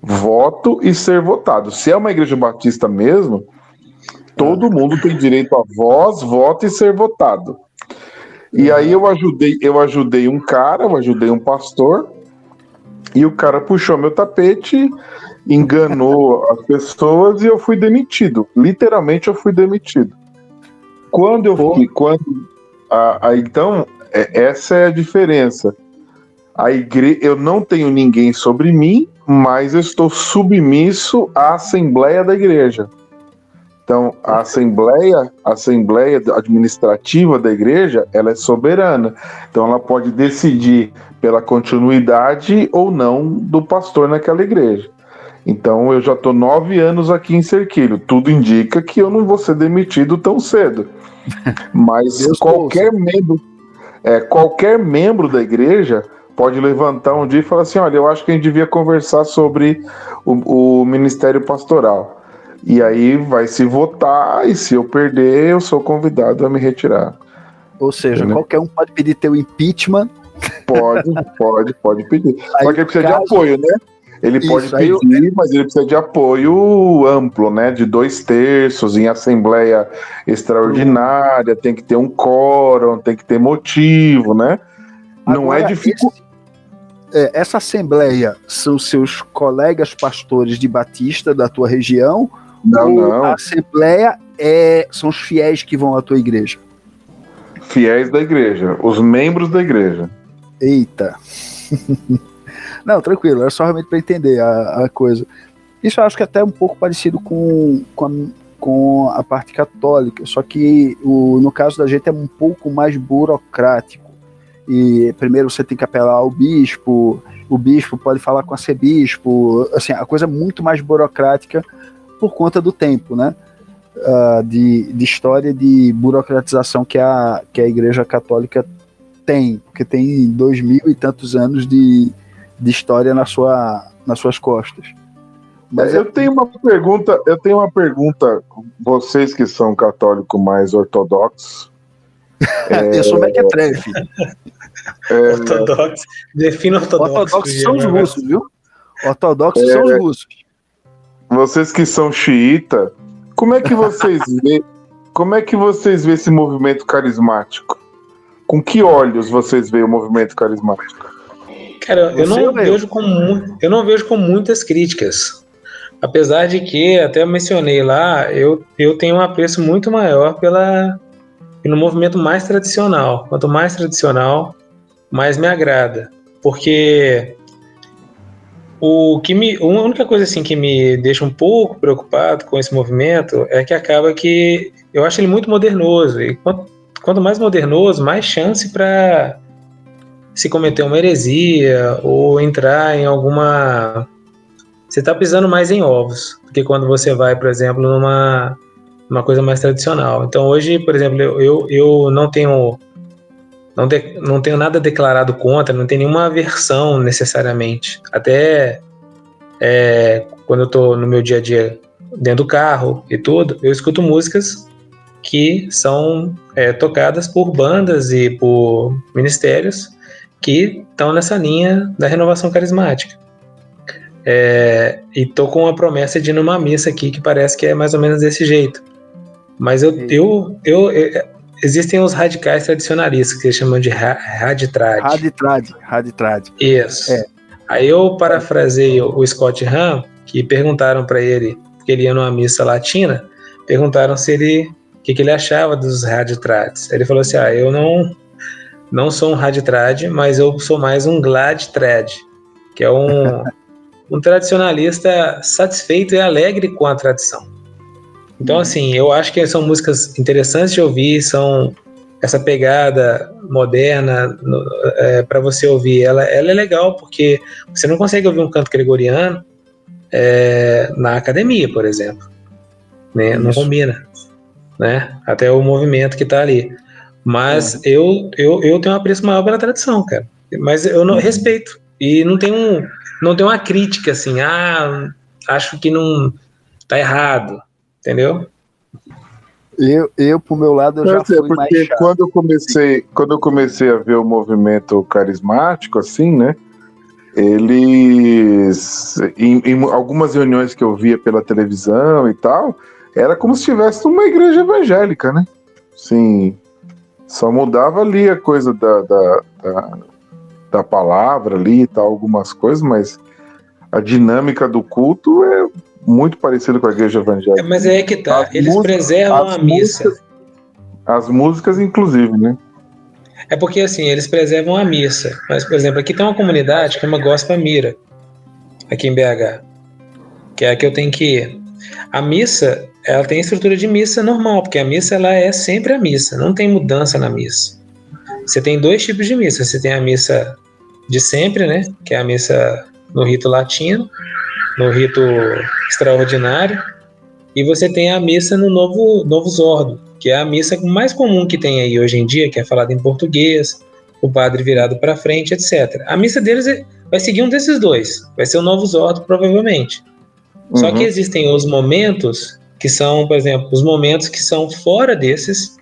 voto e ser votado. Se é uma igreja batista mesmo, todo mundo tem direito a voz, voto e ser votado. E aí eu ajudei, eu ajudei um cara, eu ajudei um pastor, e o cara puxou meu tapete, enganou as pessoas e eu fui demitido. Literalmente eu fui demitido. Quando eu fui, quando a, a, então, é, essa é a diferença. A igre... Eu não tenho ninguém sobre mim, mas eu estou submisso à Assembleia da Igreja. Então, a Assembleia, a Assembleia Administrativa da Igreja, ela é soberana. Então, ela pode decidir pela continuidade ou não do pastor naquela igreja. Então, eu já estou nove anos aqui em Cerquilho. Tudo indica que eu não vou ser demitido tão cedo. (laughs) Mas qualquer membro, é, qualquer membro da igreja pode levantar um dia e falar assim: olha, eu acho que a gente devia conversar sobre o, o ministério pastoral. E aí vai se votar, e se eu perder, eu sou convidado a me retirar. Ou seja, Entendeu? qualquer um pode pedir teu impeachment. Pode, pode, pode pedir. (laughs) Aí, Só que precisa caso... de apoio, né? Ele Isso, pode pedir, eu... mas ele precisa de apoio amplo, né? De dois terços em assembleia extraordinária, tem que ter um quórum, tem que ter motivo, né? Agora, Não é difícil. É, essa assembleia são seus colegas pastores de Batista da tua região? Não, não. A assembleia é, são os fiéis que vão à tua igreja? Fiéis da igreja, os membros da igreja. Eita. (laughs) Não, tranquilo, era só realmente para entender a, a, coisa. Isso eu acho que é até um pouco parecido com, com, a, com a parte católica, só que o, no caso da gente é um pouco mais burocrático. E primeiro você tem que apelar ao bispo, o bispo pode falar com a sebispo, assim, a coisa é muito mais burocrática por conta do tempo, né? Uh, de, de história de burocratização que a, que a Igreja Católica tem, porque tem dois mil e tantos anos de, de história na sua, nas suas costas. Mas eu tenho uma pergunta, eu tenho uma pergunta, vocês que são católicos mais ortodoxos. (laughs) é... eu sou mequetrefe. É... Ortodoxo, defina ortodoxo. Ortodoxos são os russos, viu? Ortodoxos é... são os russos. Vocês que são xiita, como é que vocês (laughs) vê, como é que vocês vê esse movimento carismático? Com que olhos vocês veem o movimento carismático? Cara, eu não, vejo com, eu não vejo com muitas críticas. Apesar de que, até mencionei lá, eu, eu tenho um apreço muito maior pela, pelo movimento mais tradicional. Quanto mais tradicional, mais me agrada. Porque o que me, a única coisa assim que me deixa um pouco preocupado com esse movimento é que acaba que eu acho ele muito modernoso. E quanto, quanto mais modernoso, mais chance para se cometer uma heresia ou entrar em alguma. Você está pisando mais em ovos do que quando você vai, por exemplo, numa uma coisa mais tradicional. Então hoje, por exemplo, eu, eu não tenho não, de, não tenho nada declarado contra, não tenho nenhuma aversão necessariamente. Até é, quando eu estou no meu dia a dia dentro do carro e tudo, eu escuto músicas que são é, tocadas por bandas e por ministérios que estão nessa linha da renovação carismática. É, e tô com uma promessa de ir numa missa aqui que parece que é mais ou menos desse jeito. Mas eu, eu, eu, eu é, existem os radicais tradicionalistas que eles chamam de raditrad. Raditrad, raditrad. Isso. É. Aí eu parafrasei o Scott Hahn, que perguntaram para ele, que ele ia numa missa latina, perguntaram se ele o que, que, ele achava dos raditrads. Ele falou assim: "Ah, eu não não sou um raditrad, mas eu sou mais um gladtrad, que é um, (laughs) um tradicionalista satisfeito e alegre com a tradição. Então, uhum. assim, eu acho que são músicas interessantes de ouvir, são essa pegada moderna é, para você ouvir. Ela, ela é legal porque você não consegue ouvir um canto gregoriano é, na academia, por exemplo. Né? Não combina. Né? Até o movimento que está ali. Mas é. eu, eu, eu tenho um apreço maior pela tradição, cara. Mas eu não uhum. respeito. E não tem, um, não tem uma crítica assim, ah, acho que não tá errado, entendeu? Eu, eu pro meu lado, eu já fui porque mais chato. quando eu comecei, quando eu comecei a ver o movimento carismático, assim, né? Eles, em, em algumas reuniões que eu via pela televisão e tal, era como se estivesse numa igreja evangélica, né? Sim, só mudava ali a coisa da, da, da, da palavra ali e tal, algumas coisas, mas a dinâmica do culto é muito parecida com a igreja evangélica. É, mas é que tá, as eles músicas, preservam a missa. Músicas, as músicas, inclusive, né? É porque assim, eles preservam a missa. Mas, por exemplo, aqui tem uma comunidade que é uma Gospel Mira, aqui em BH, que é a que eu tenho que ir. A missa, ela tem estrutura de missa normal, porque a missa ela é sempre a missa, não tem mudança na missa. Você tem dois tipos de missa. Você tem a missa de sempre, né? Que é a missa no rito latino, no rito extraordinário, e você tem a missa no novo, novo Zordo, que é a missa mais comum que tem aí hoje em dia, que é falada em português, o padre virado para frente, etc. A missa deles é, vai seguir um desses dois, vai ser o novo Zordo, provavelmente. Uhum. Só que uhum. existem os momentos que são, por exemplo, os momentos que são fora desses,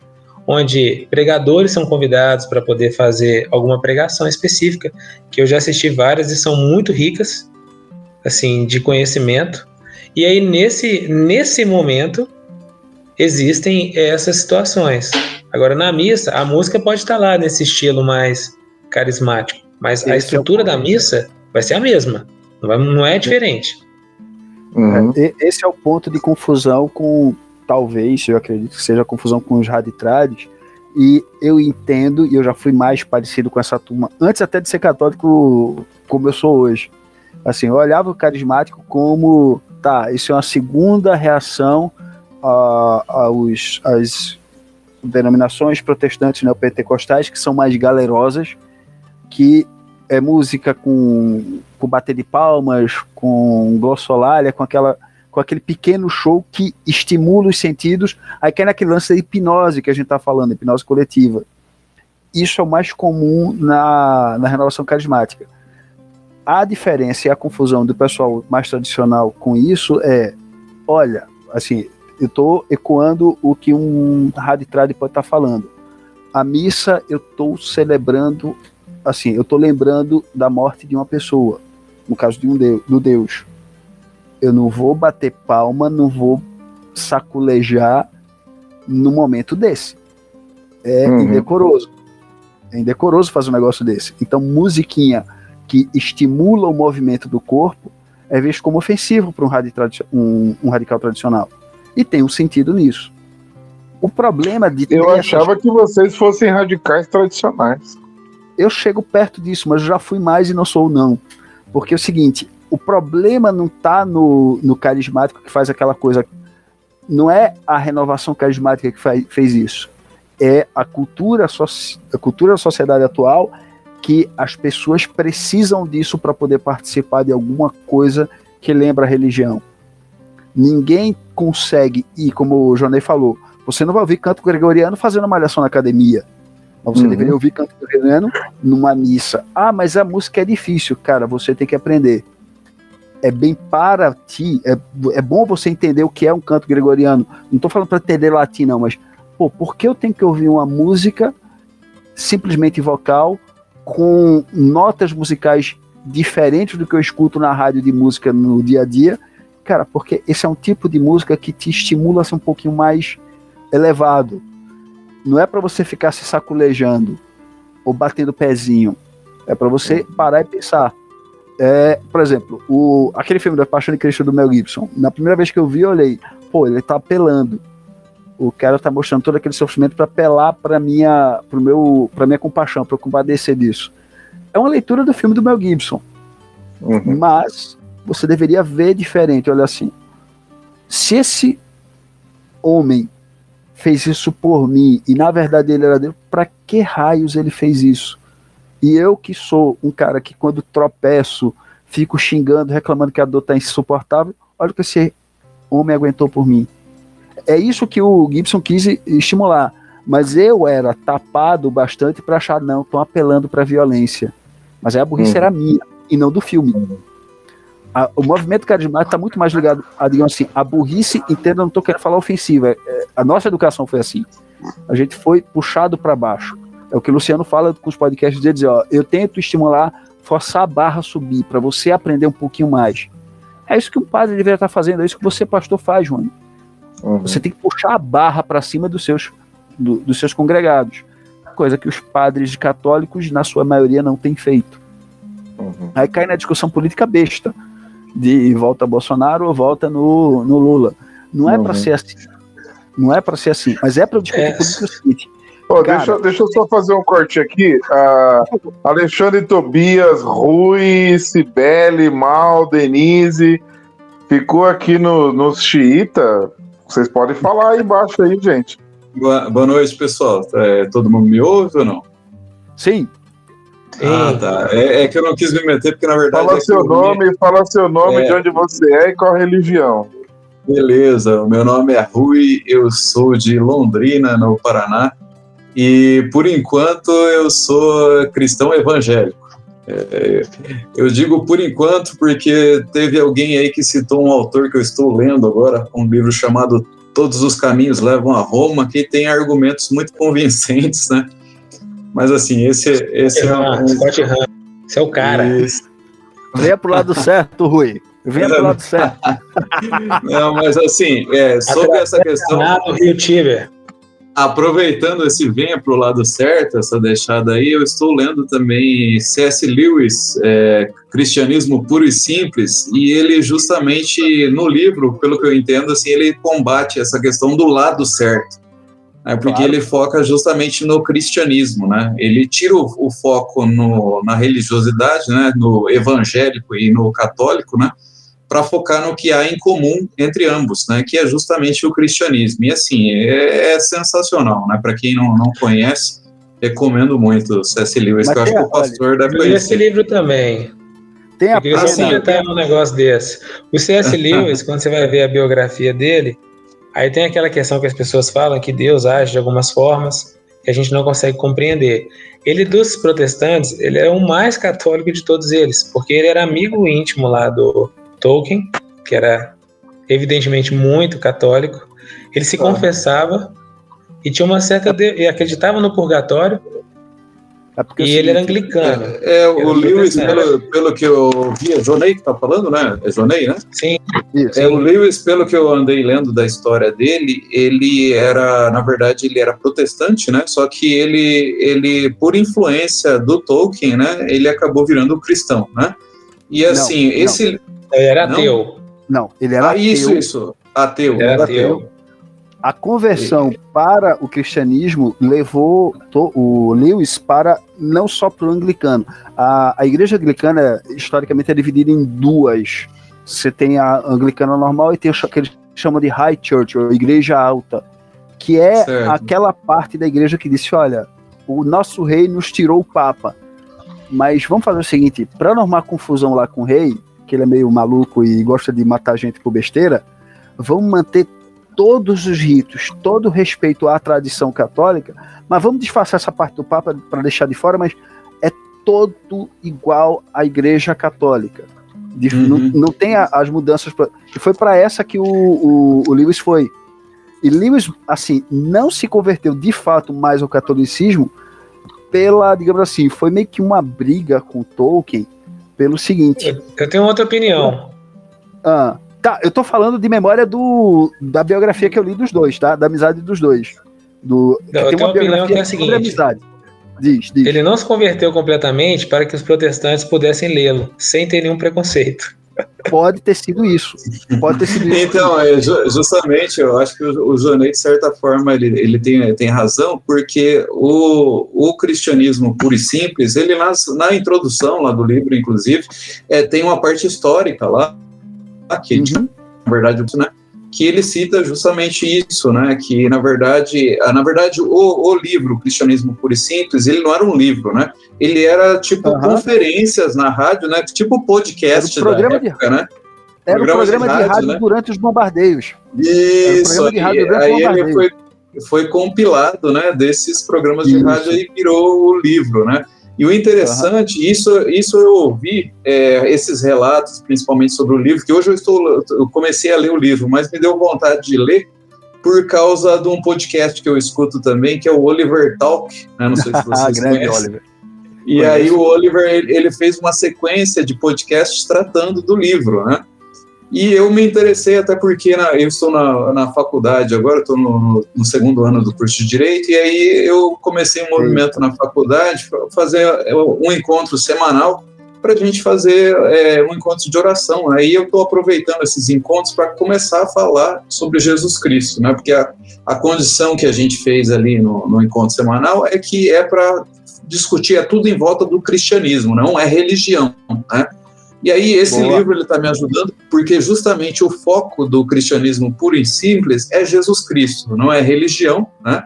onde pregadores são convidados para poder fazer alguma pregação específica, que eu já assisti várias e são muito ricas, assim, de conhecimento. E aí nesse nesse momento existem essas situações. Agora na missa, a música pode estar lá nesse estilo mais carismático, mas Esse a é estrutura é da missa vai ser a mesma, não, não é diferente. Uhum. É, esse é o ponto de confusão com talvez, eu acredito que seja a confusão com os raditrades, e eu entendo, e eu já fui mais parecido com essa turma, antes até de ser católico como eu sou hoje. Assim, eu olhava o carismático como, tá, isso é uma segunda reação a, aos, às denominações protestantes neopentecostais, que são mais galerosas, que é música com, com bater de palmas, com glossolalia, com aquela com aquele pequeno show que estimula os sentidos, aí é naquele lance da hipnose que a gente está falando, hipnose coletiva. Isso é o mais comum na, na renovação carismática. A diferença e a confusão do pessoal mais tradicional com isso é, olha, assim, eu estou ecoando o que um raditrade pode estar tá falando. A missa eu estou celebrando, assim, eu estou lembrando da morte de uma pessoa, no caso de um deus, do Deus eu não vou bater palma, não vou saculejar no momento desse. É uhum. indecoroso. É indecoroso fazer um negócio desse. Então, musiquinha que estimula o movimento do corpo é visto como ofensivo para um, um, um, radical tradicional. E tem um sentido nisso. O problema de. Eu achava essas... que vocês fossem radicais tradicionais. Eu chego perto disso, mas já fui mais e não sou não. Porque é o seguinte, o problema não está no, no carismático que faz aquela coisa. Não é a renovação carismática que faz, fez isso. É a cultura, a cultura da sociedade atual que as pessoas precisam disso para poder participar de alguma coisa que lembra a religião. Ninguém consegue, e como o Jonei falou, você não vai ouvir canto gregoriano fazendo malhação na academia. Mas você uhum. deveria ouvir canto gregoriano numa missa. Ah, mas a música é difícil. Cara, você tem que aprender é bem para ti, é, é bom você entender o que é um canto gregoriano. Não estou falando para entender latim, não, mas, pô, por que eu tenho que ouvir uma música simplesmente vocal com notas musicais diferentes do que eu escuto na rádio de música no dia a dia? Cara, porque esse é um tipo de música que te estimula a ser um pouquinho mais elevado. Não é para você ficar se saculejando ou batendo pezinho. É para você parar e pensar é, por exemplo, o, aquele filme da Paixão de Cristo do Mel Gibson, na primeira vez que eu vi, eu olhei, pô, ele tá apelando. O cara tá mostrando todo aquele sofrimento para apelar para minha, pro meu, para minha compaixão, para eu compadecer disso. É uma leitura do filme do Mel Gibson. Uhum. Mas você deveria ver diferente, olha assim. Se esse homem fez isso por mim e na verdade ele era Deus, para que raios ele fez isso? E eu que sou um cara que quando tropeço, fico xingando, reclamando que a dor tá insuportável, olha o que esse homem aguentou por mim. É isso que o Gibson quis estimular. Mas eu era tapado bastante para achar, não, estão apelando para violência. Mas a burrice uhum. era minha e não do filme. A, o movimento carismático está muito mais ligado a, digamos assim, a burrice, entenda, não estou querendo falar ofensiva. É, a nossa educação foi assim. A gente foi puxado para baixo. É o que o Luciano fala com os podcasts dele, dizer, ó, eu tento estimular, forçar a barra a subir, para você aprender um pouquinho mais. É isso que um padre deveria estar fazendo, é isso que você, pastor, faz, João. Uhum. Você tem que puxar a barra para cima dos seus, do, dos seus congregados. Coisa que os padres católicos, na sua maioria, não têm feito. Uhum. Aí cai na discussão política besta, de volta Bolsonaro ou volta no, no Lula. Não é uhum. para ser assim. Não é para ser assim, mas é para discutir é. política o seguinte Oh, deixa, deixa eu só fazer um corte aqui. Uh, Alexandre Tobias, Rui, Cibele, Mal, Denise. Ficou aqui no, no Xiita. Vocês podem falar aí embaixo aí, gente. Boa, boa noite, pessoal. É, todo mundo me ouve ou não? Sim. Ah, tá. É, é, que eu não quis me meter, porque na verdade. Fala é seu nome, fala seu nome, é... de onde você é e qual religião. Beleza, o meu nome é Rui, eu sou de Londrina, no Paraná. E por enquanto eu sou cristão evangélico. É, eu digo por enquanto porque teve alguém aí que citou um autor que eu estou lendo agora, um livro chamado Todos os Caminhos Levam a Roma, que tem argumentos muito convincentes, né? Mas assim, esse, esse é, um. Scott Han, esse é o cara. Isso. Venha pro lado certo, Rui. Venha pro lado certo. (laughs) Não, mas assim, é, sobre essa questão. Rio Tiber aproveitando esse venha para o lado certo, essa deixada aí, eu estou lendo também C.S. Lewis, é, Cristianismo Puro e Simples, e ele justamente no livro, pelo que eu entendo, assim, ele combate essa questão do lado certo. Né, porque claro. ele foca justamente no cristianismo, né? Ele tira o, o foco no, na religiosidade, né? No evangélico e no católico, né? para focar no que há em comum entre ambos, né, que é justamente o cristianismo. E assim, é, é sensacional, né? Para quem não, não conhece, recomendo muito o C.S. Lewis, Mas que eu acho que o pastor deve conhecer. esse livro também. Tem a eu queria tem um negócio desse. O C.S. (laughs) Lewis, quando você vai ver a biografia dele, aí tem aquela questão que as pessoas falam que Deus age de algumas formas que a gente não consegue compreender. Ele dos protestantes, ele é o mais católico de todos eles, porque ele era amigo íntimo lá do Tolkien, que era evidentemente muito católico. Ele se confessava e tinha uma certa. De... e acreditava no purgatório. É e assim, ele era anglicano. É, é o Lewis, pelo, pelo que eu vi, é Jonei que tá falando, né? É Jonei, né? Sim. É, o Lewis, pelo que eu andei lendo da história dele, ele era, na verdade, ele era protestante, né? Só que ele, ele por influência do Tolkien, né? Ele acabou virando cristão, né? E assim, não, esse. Não. Ele era ateu. Não, ele era ah, ateu. Isso, isso. Ateu. Ele era ateu. A conversão para o cristianismo levou o Lewis para não só para o anglicano. A, a igreja anglicana, historicamente, é dividida em duas. Você tem a anglicana normal e tem o que eles chamam de High Church, ou igreja alta, que é certo. aquela parte da igreja que disse: olha, o nosso rei nos tirou o Papa. Mas vamos fazer o seguinte: para não arrumar confusão lá com o rei, que ele é meio maluco e gosta de matar gente por besteira, vamos manter todos os ritos, todo o respeito à tradição católica, mas vamos disfarçar essa parte do Papa para deixar de fora, mas é todo igual à Igreja Católica. De, uhum. não, não, tem a, as mudanças. Pra, e foi para essa que o, o, o Lewis foi. E Lewis, assim, não se converteu de fato mais ao catolicismo pela, digamos assim, foi meio que uma briga com Tolkien pelo seguinte. Eu tenho outra opinião. Ah, tá, eu tô falando de memória do, da biografia que eu li dos dois, tá? Da amizade dos dois. Do, eu tem tenho uma opinião que é a seguinte. Amizade. Diz, diz. Ele não se converteu completamente para que os protestantes pudessem lê-lo, sem ter nenhum preconceito. Pode ter sido isso. Pode ter sido isso. Então, é, justamente, eu acho que o, o Jonet, de certa forma, ele, ele tem, tem razão, porque o, o cristianismo puro e simples, ele nas, na introdução lá do livro, inclusive, é, tem uma parte histórica lá, que, uhum. na verdade, né, que ele cita justamente isso, né? Que na verdade, na verdade, o, o livro Cristianismo Puro e Simples, ele não era um livro, né? Ele era tipo uhum. conferências na rádio, né? Tipo podcast era um programa época, de... né? Era programa um programa de rádio, rádio né? durante os bombardeios. Isso, um aí, aí ele foi, foi compilado, né? Desses programas isso. de rádio e virou o livro, né? E o interessante, uhum. isso, isso eu ouvi, é, esses relatos, principalmente sobre o livro, que hoje eu estou, eu comecei a ler o livro, mas me deu vontade de ler por causa de um podcast que eu escuto também, que é o Oliver Talk, né? não sei se (laughs) vocês Grande conhecem. Oliver. E Conheço. aí o Oliver, ele, ele fez uma sequência de podcasts tratando do livro, né? E eu me interessei até porque na, eu estou na, na faculdade agora, estou no, no, segundo ano do curso de Direito, e aí eu comecei um movimento na faculdade, fazer um encontro semanal para a gente fazer é, um encontro de oração. Aí eu estou aproveitando esses encontros para começar a falar sobre Jesus Cristo, né? Porque a, a condição que a gente fez ali no, no encontro semanal é que é para discutir é tudo em volta do cristianismo, não é religião, né? E aí esse Boa. livro ele está me ajudando porque justamente o foco do cristianismo puro e simples é Jesus Cristo, não é religião, né?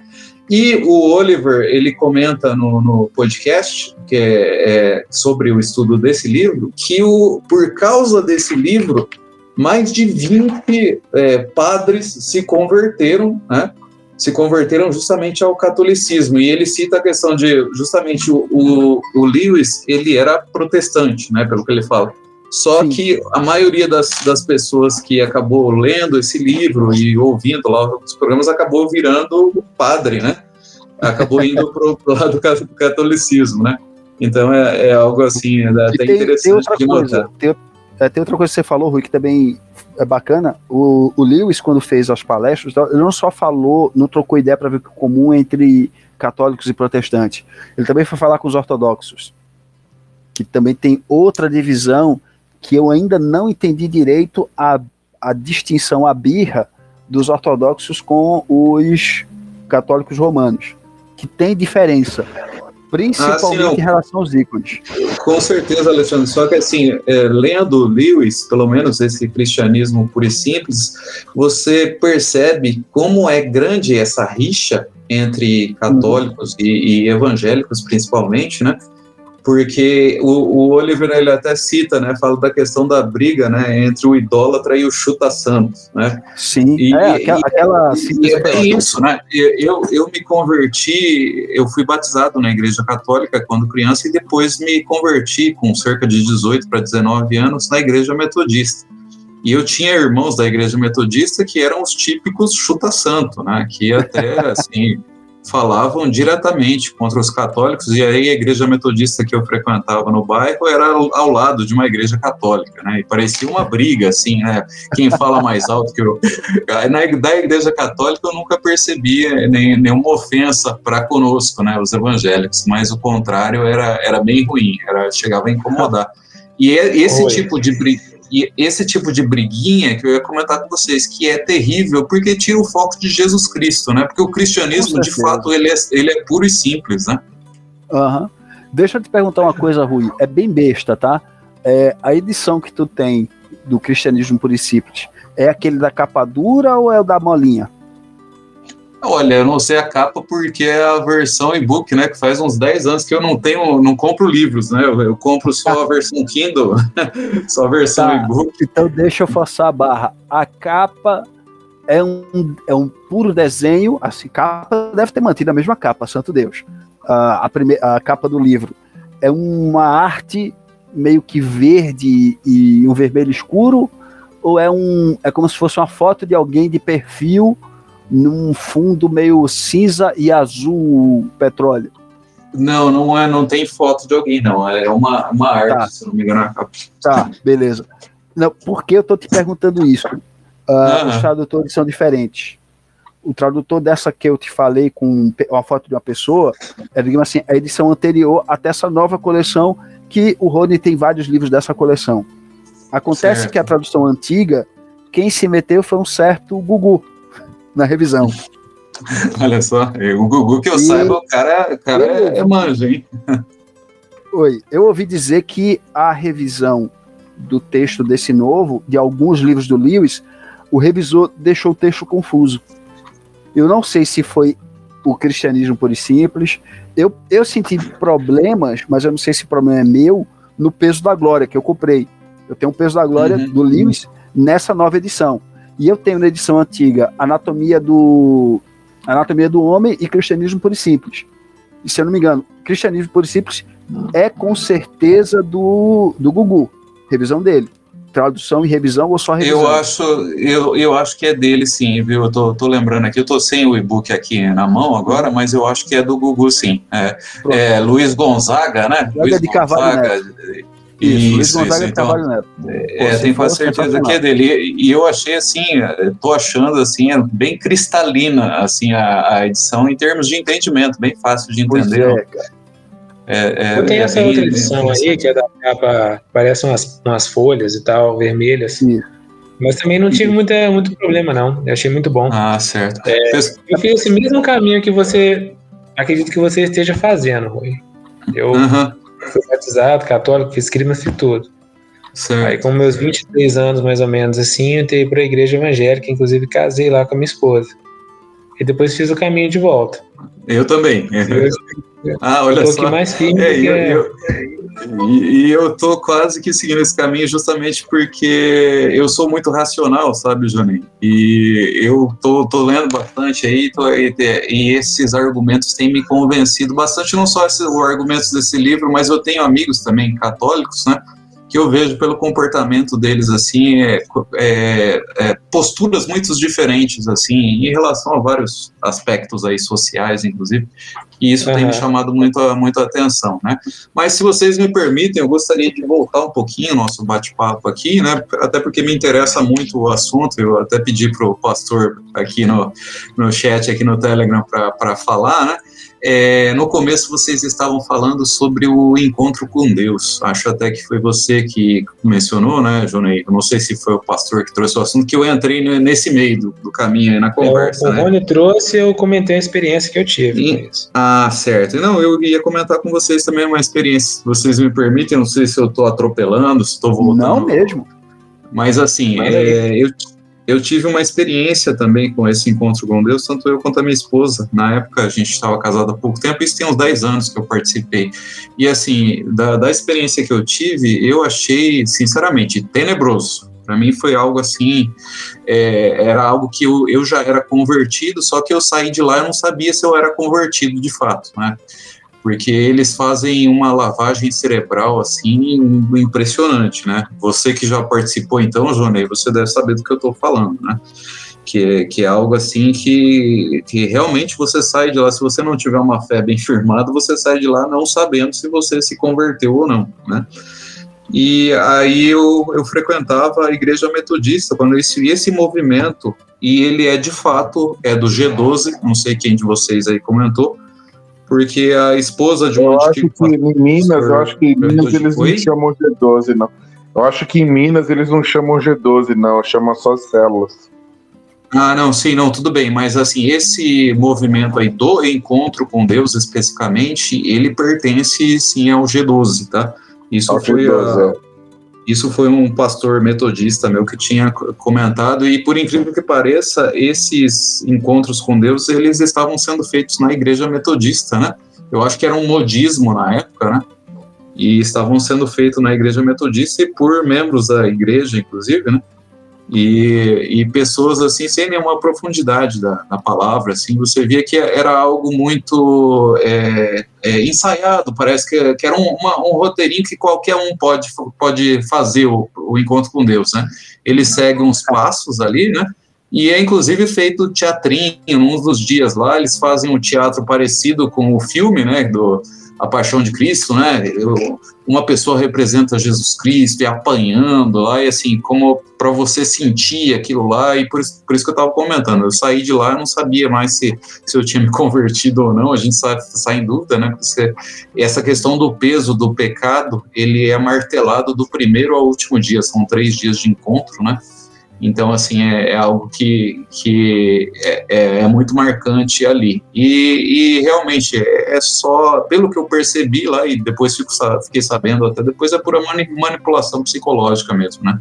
E o Oliver ele comenta no, no podcast que é, é, sobre o estudo desse livro que o, por causa desse livro mais de 20 é, padres se converteram, né? Se converteram justamente ao catolicismo. E ele cita a questão de justamente o, o, o Lewis ele era protestante, né? Pelo que ele fala. Só Sim. que a maioria das, das pessoas que acabou lendo esse livro e ouvindo lá os programas acabou virando padre, né? Acabou (laughs) indo para o lado do catolicismo, né? Então é, é algo assim, é até tem, interessante tem de notar. Tem, é, tem, outra coisa que você falou, Rui, que também é bacana. O, o Lewis, quando fez as palestras, ele não só falou, não trocou ideia para ver o que é comum entre católicos e protestantes. Ele também foi falar com os ortodoxos, que também tem outra divisão que eu ainda não entendi direito a, a distinção, a birra dos ortodoxos com os católicos romanos, que tem diferença, principalmente ah, em relação aos ícones. Com certeza, Alexandre, só que assim, é, lendo Lewis, pelo menos esse cristianismo puro e simples, você percebe como é grande essa rixa entre católicos uhum. e, e evangélicos, principalmente, né? Porque o, o Oliver ele até cita, né, fala da questão da briga, né, entre o idólatra e o chuta santo, né? Sim, e, é, aquela, e, aquela e, é isso, né? Eu, eu me converti, eu fui batizado na Igreja Católica quando criança e depois me converti com cerca de 18 para 19 anos na Igreja Metodista. E eu tinha irmãos da Igreja Metodista que eram os típicos chuta santo, né? Que até (laughs) assim falavam diretamente contra os católicos, e aí a igreja metodista que eu frequentava no bairro era ao lado de uma igreja católica, né? E parecia uma briga, assim, né? Quem fala mais alto que eu. Na da igreja católica eu nunca percebia nem, nenhuma ofensa para conosco, né? Os evangélicos, mas o contrário era, era bem ruim, era, chegava a incomodar. E esse Oi. tipo de briga e esse tipo de briguinha que eu ia comentar com vocês, que é terrível, porque tira o foco de Jesus Cristo, né? Porque o cristianismo, de fato, ele é, ele é puro e simples, né? Aham. Uhum. Deixa eu te perguntar uma coisa, Rui. É bem besta, tá? É, a edição que tu tem do Cristianismo Puro e Simples é aquele da capa dura ou é o da molinha? Olha, eu não sei a capa porque é a versão e-book, né? Que faz uns 10 anos que eu não tenho, não compro livros, né? Eu, eu compro só a versão Kindle, (laughs) só a versão tá, e-book. Então deixa eu forçar a barra. A capa é um, é um puro desenho, assim, capa deve ter mantido a mesma capa, santo Deus. a, primeira, a capa do livro é uma arte meio que verde e um vermelho escuro, ou é um é como se fosse uma foto de alguém de perfil num fundo meio cinza e azul petróleo. Não, não é, não tem foto de alguém, não. É uma, uma arte, tá. se não me engano, a capa. Tá, beleza. Não, por que eu tô te perguntando isso? Uh, Os tradutores são diferentes. O tradutor dessa que eu te falei com uma foto de uma pessoa é, digamos assim, a edição anterior até essa nova coleção que o Rony tem vários livros dessa coleção. Acontece certo. que a tradução antiga, quem se meteu foi um certo Gugu, na revisão. Olha só, o Gugu que eu e... saiba, o cara, o cara eu... é, é manja, hein? Oi, eu ouvi dizer que a revisão do texto desse novo, de alguns livros do Lewis, o revisor deixou o texto confuso. Eu não sei se foi o cristianismo por e simples. Eu, eu senti problemas, mas eu não sei se o problema é meu, no peso da glória que eu comprei. Eu tenho o peso da glória uhum. do Lewis nessa nova edição. E eu tenho na edição antiga Anatomia do Anatomia do Homem e Cristianismo Puro e Simples. E se eu não me engano, Cristianismo Puro e Simples é com certeza do, do Gugu, revisão dele. Tradução e revisão ou só revisão? Eu acho, eu, eu acho que é dele sim, viu? Eu tô, tô lembrando aqui, eu tô sem o e-book aqui na mão agora, mas eu acho que é do Gugu sim. É, é Luiz Gonzaga, né? Gonzaga Luiz de Carvalho isso, isso, isso. Então, é, é tenho quase certeza que é dele. E eu achei assim, tô achando assim, é bem cristalina assim a, a, edição em termos de entendimento, bem fácil de entender. É, É, é, eu tenho é essa outra edição aí, que é da capa, parece umas, umas folhas e tal, vermelhas. Sim. Mas também não tive muita, muito problema, não. Eu achei muito bom. Ah, certo. É, eu fiz esse mesmo caminho que você acredito que você esteja fazendo, Rui. Eu uhum. Fui batizado, católico, fiz crimes e tudo. Certo. Aí, com meus 23 anos, mais ou menos, assim, eu entrei para a igreja evangélica, inclusive casei lá com a minha esposa. E depois fiz o caminho de volta. Eu também. Eu, (laughs) ah, olha só. mais firme é, eu, é... eu, e, e, eu tô quase que seguindo esse caminho justamente porque eu sou muito racional, sabe, Johnny? E eu tô, tô lendo bastante aí, tô, e, e, esses argumentos têm me convencido bastante, não só esses argumentos desse livro, mas eu tenho amigos também católicos, né? que eu vejo pelo comportamento deles assim é, é, é, posturas muito diferentes assim em relação a vários aspectos aí sociais inclusive e isso uhum. tem me chamado muito muito a atenção né mas se vocês me permitem eu gostaria de voltar um pouquinho nosso bate-papo aqui né até porque me interessa muito o assunto eu até pedi para o pastor aqui no, no chat aqui no Telegram para falar né é, no começo vocês estavam falando sobre o encontro com Deus. Acho até que foi você que mencionou, né, Jonei? Não sei se foi o pastor que trouxe o assunto, que eu entrei nesse meio do, do caminho aí na conversa. É, o, né? Rony trouxe, eu comentei a experiência que eu tive. E, ah, certo. Não, eu ia comentar com vocês também uma experiência. Vocês me permitem, não sei se eu estou atropelando, se estou voltando. Não mesmo. Mas assim, é, eu, eu tive uma experiência também com esse encontro com Deus, tanto eu quanto a minha esposa. Na época, a gente estava casado há pouco tempo, isso tem uns 10 anos que eu participei. E assim, da, da experiência que eu tive, eu achei, sinceramente, tenebroso. Para mim foi algo assim, é, era algo que eu, eu já era convertido, só que eu saí de lá e não sabia se eu era convertido de fato, né? porque eles fazem uma lavagem cerebral assim impressionante, né? Você que já participou então, Jonei, você deve saber do que eu estou falando, né? Que, que é algo assim que, que realmente você sai de lá, se você não tiver uma fé bem (laughs) firmada, você sai de lá não sabendo se você se converteu ou não, né? E aí eu, eu frequentava a igreja metodista, quando esse, esse movimento, e ele é de fato, é do G12, não sei quem de vocês aí comentou, porque a esposa de um eu acho que em Minas, eu acho que em Minas eles não chamam G12, não. Eu acho que em Minas eles não chamam G12, não, chamam só células. Ah, não, sim, não, tudo bem, mas assim, esse movimento aí do encontro com Deus especificamente, ele pertence sim ao G12, tá? Isso foi G12, a. Isso foi um pastor metodista meu que tinha comentado e por incrível que pareça, esses encontros com Deus, eles estavam sendo feitos na igreja metodista, né? Eu acho que era um modismo na época, né? E estavam sendo feitos na igreja metodista e por membros da igreja, inclusive, né? E, e pessoas assim sem nenhuma profundidade da, palavra, assim, você via que era algo muito é, é, ensaiado, parece que, que era um, uma, um, roteirinho que qualquer um pode, pode fazer o, o encontro com Deus, né? Ele segue uns passos ali, né? E é inclusive feito teatrinho, num dos dias lá, eles fazem um teatro parecido com o filme, né, do, a paixão de Cristo, né? Eu, uma pessoa representa Jesus Cristo e apanhando lá, e assim, como para você sentir aquilo lá, e por isso, por isso que eu estava comentando, eu saí de lá, não sabia mais se, se eu tinha me (laughs) convertido ou não, a gente sai, sai em dúvida, né? Porque essa questão do peso do pecado, ele é martelado do primeiro ao último dia, são três dias de encontro, né? Então, assim, é, é algo que, que é, é, é muito marcante ali. E, e realmente, é, é, só, pelo que eu percebi lá, e depois fico, fiquei sabendo até depois, é pura manipulação psicológica mesmo, né?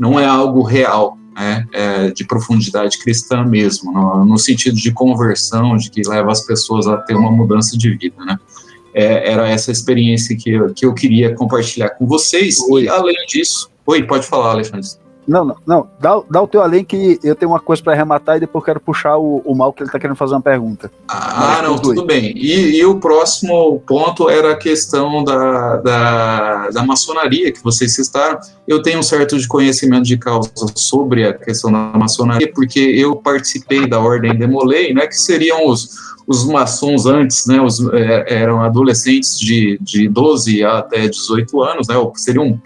Não é algo real, né? É de profundidade cristã mesmo, no, no, sentido de conversão, de que leva as pessoas a ter uma mudança de vida, né? Era essa experiência que eu, que eu queria compartilhar com vocês. Oi. E, além disso... Oi, pode falar, Alexandre. Não, não, não. Dá, dá o teu além que eu tenho uma coisa para arrematar e depois quero puxar o, o mal que ele tá querendo fazer uma pergunta. Ah, não, tudo bem. E, e, o próximo ponto era a questão da, da, da maçonaria que vocês citaram. Eu tenho um certo de conhecimento de causa sobre a questão da maçonaria, porque eu participei da Ordem Demolei, né, que seriam os, os maçons antes, né, os, é, eram adolescentes de, de 12 até 18 anos, né, seriam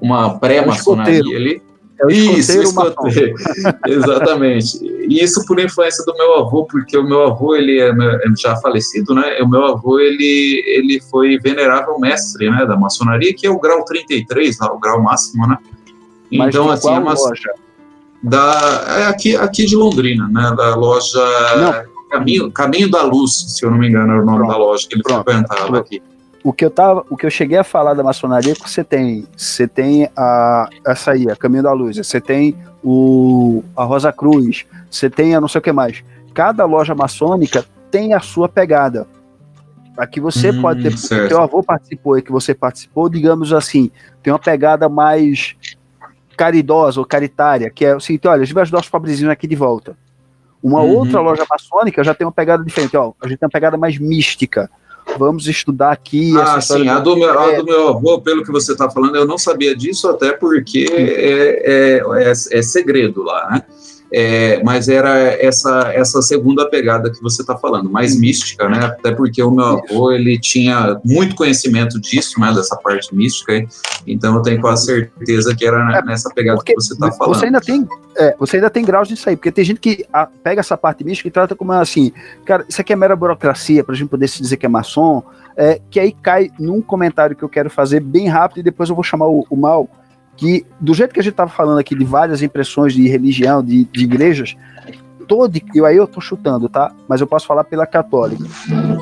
uma pré-maçonaria ali. É o Isso, escoteiro. (laughs) Exatamente. E isso por influência do meu avô, porque o meu avô, ele é é já falecido, né? O meu avô, ele, ele foi venerável mestre, né, da maçonaria, que é o grau 33, lá, o grau máximo, né? Mas Então, assim, qual é uma, loja? da, é aqui, aqui de Londrina, né? Da loja Caminho, Caminho da Luz, se eu não me engano, era o nome Pronto. da loja que ele Pronto. frequentava aqui. O que eu tava, o que eu cheguei a falar da maçonaria é que você tem, você tem a essa aí, a Caminho da Luz, você tem o a Rosa Cruz, você tem a não sei o que mais. Cada loja maçônica tem a sua pegada. A que você Hum, pode ter, certo. teu avô participou e que você participou, digamos assim, tem uma pegada mais caridosa ou caritária, que é o seguinte, olha, a gente vai ajudar os pobrezinhos aqui de volta. Uma Uhum. outra loja maçônica já tem uma pegada diferente, ó, a gente tem uma pegada mais mística. Vamos estudar aqui Ah, sim, a do- do, meu, a É. do meu avô, pelo que você está falando, eu não sabia disso, até porque é, é, é, é segredo lá, né? É, mas era essa essa segunda pegada que você está falando, mais mística, né? Até porque o meu avô ele tinha muito conhecimento disso, né? Dessa parte mística, então eu tenho quase certeza que era nessa pegada Porque que você está falando. Você ainda tem, é, você ainda tem graus disso aí, porque tem gente que ah, pega essa parte mística e trata como assim, cara, isso aqui é mera burocracia pra gente poder se dizer que é maçom, é, que aí cai num comentário que eu quero fazer bem rápido e depois eu vou chamar o, o mal, que do jeito que a gente tava falando aqui de várias impressões de religião, de, de igrejas, todo, eu aí eu tô chutando, tá? Mas eu posso falar pela católica.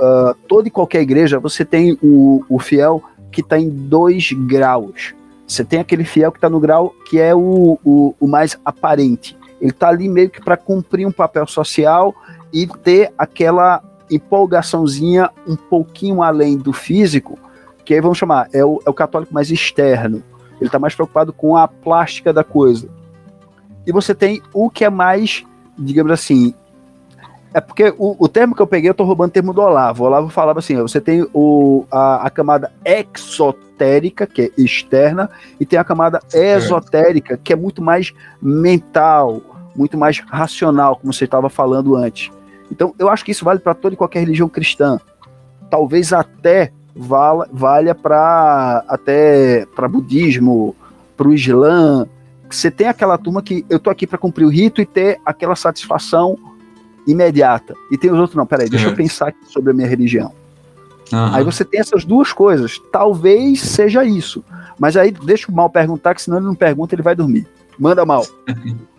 Ah, toda e qualquer igreja, você tem o, o fiel que está em dois graus. Você tem aquele fiel que está no grau que é o, o, o mais aparente. Ele está ali meio que para cumprir um papel social e ter aquela empolgaçãozinha um pouquinho além do físico, que aí vamos chamar, é o, é o católico mais externo. Ele está mais preocupado com a plástica da coisa. E você tem o que é mais, digamos assim, é porque o, o termo que eu peguei, eu tô roubando o termo do Olavo. O Olavo falava assim: você tem o, a, a camada exotérica, que é externa, e tem a camada esotérica, que é muito mais mental, muito mais racional, como você estava falando antes. Então, eu acho que isso vale para toda e qualquer religião cristã. Talvez até vala, valha para até para budismo, para o Islã. Você tem aquela turma que eu tô aqui para cumprir o rito e ter aquela satisfação imediata. E tem os outros, não, peraí, deixa eu Certo. pensar aqui sobre a minha religião. Aham. Aí você tem essas duas coisas. Talvez seja isso. Mas aí deixa o mal perguntar, que senão ele não pergunta, ele vai dormir. Manda mal. (laughs)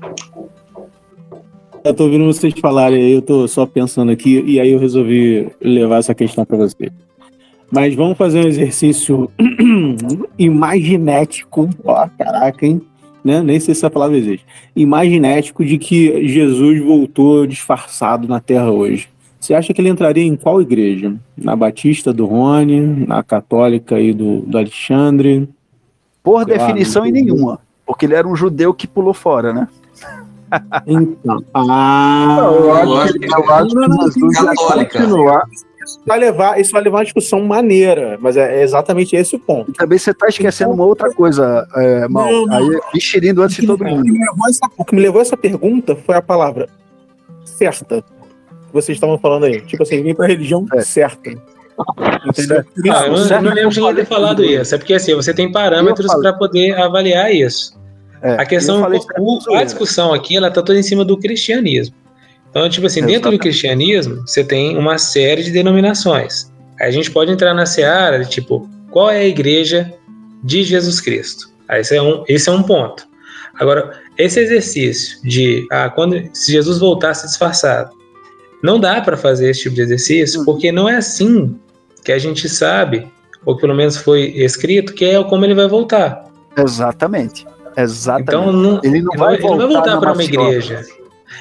Eu tô ouvindo vocês falarem aí, eu tô só pensando aqui, e aí eu resolvi levar essa questão para você. Mas vamos fazer um exercício (clears throat) imaginético. Ó, caraca, hein? Né? Nem sei se essa palavra existe. Imaginético de que Jesus voltou disfarçado na Terra hoje. Você acha que ele entraria em qual igreja? Na Batista do Rony, na Católica aí do, do Alexandre? Por Claro, definição, em nenhuma. Porque ele era um judeu que pulou fora, né? Então. Ah, Eu acho que, eu acho que Jesus ia Católica. Continuar. vai levar, isso vai levar uma discussão maneira, mas é exatamente esse o ponto. E também você está esquecendo uma outra coisa, é, Mal. Não, não. Aí, enxerindo antes de todo O que mundo. me levou essa- o que me levou a essa pergunta foi a palavra certa. Que vocês estavam falando aí. Tipo assim, vem pra religião É. certa. Entendeu? Isso- Ah, eu não, certo, não lembro de ninguém ter falado tudo. isso. É porque assim, você tem parâmetros para poder avaliar isso. É, A questão, falei o- a discussão aqui, ela tá toda em cima do cristianismo. Então, tipo assim, dentro do cristianismo, você tem uma série de denominações. Aí a gente pode entrar na seara de tipo, qual é a igreja de Jesus Cristo? Aí esse é um, esse é um ponto. Agora, esse exercício de ah, quando se Jesus voltasse disfarçado, não dá para fazer esse tipo de exercício, porque não é assim que a gente sabe, ou pelo menos foi escrito, que é como ele vai voltar. Exatamente. Exatamente. Então não, ele não vai ele não vai voltar voltar para uma igreja.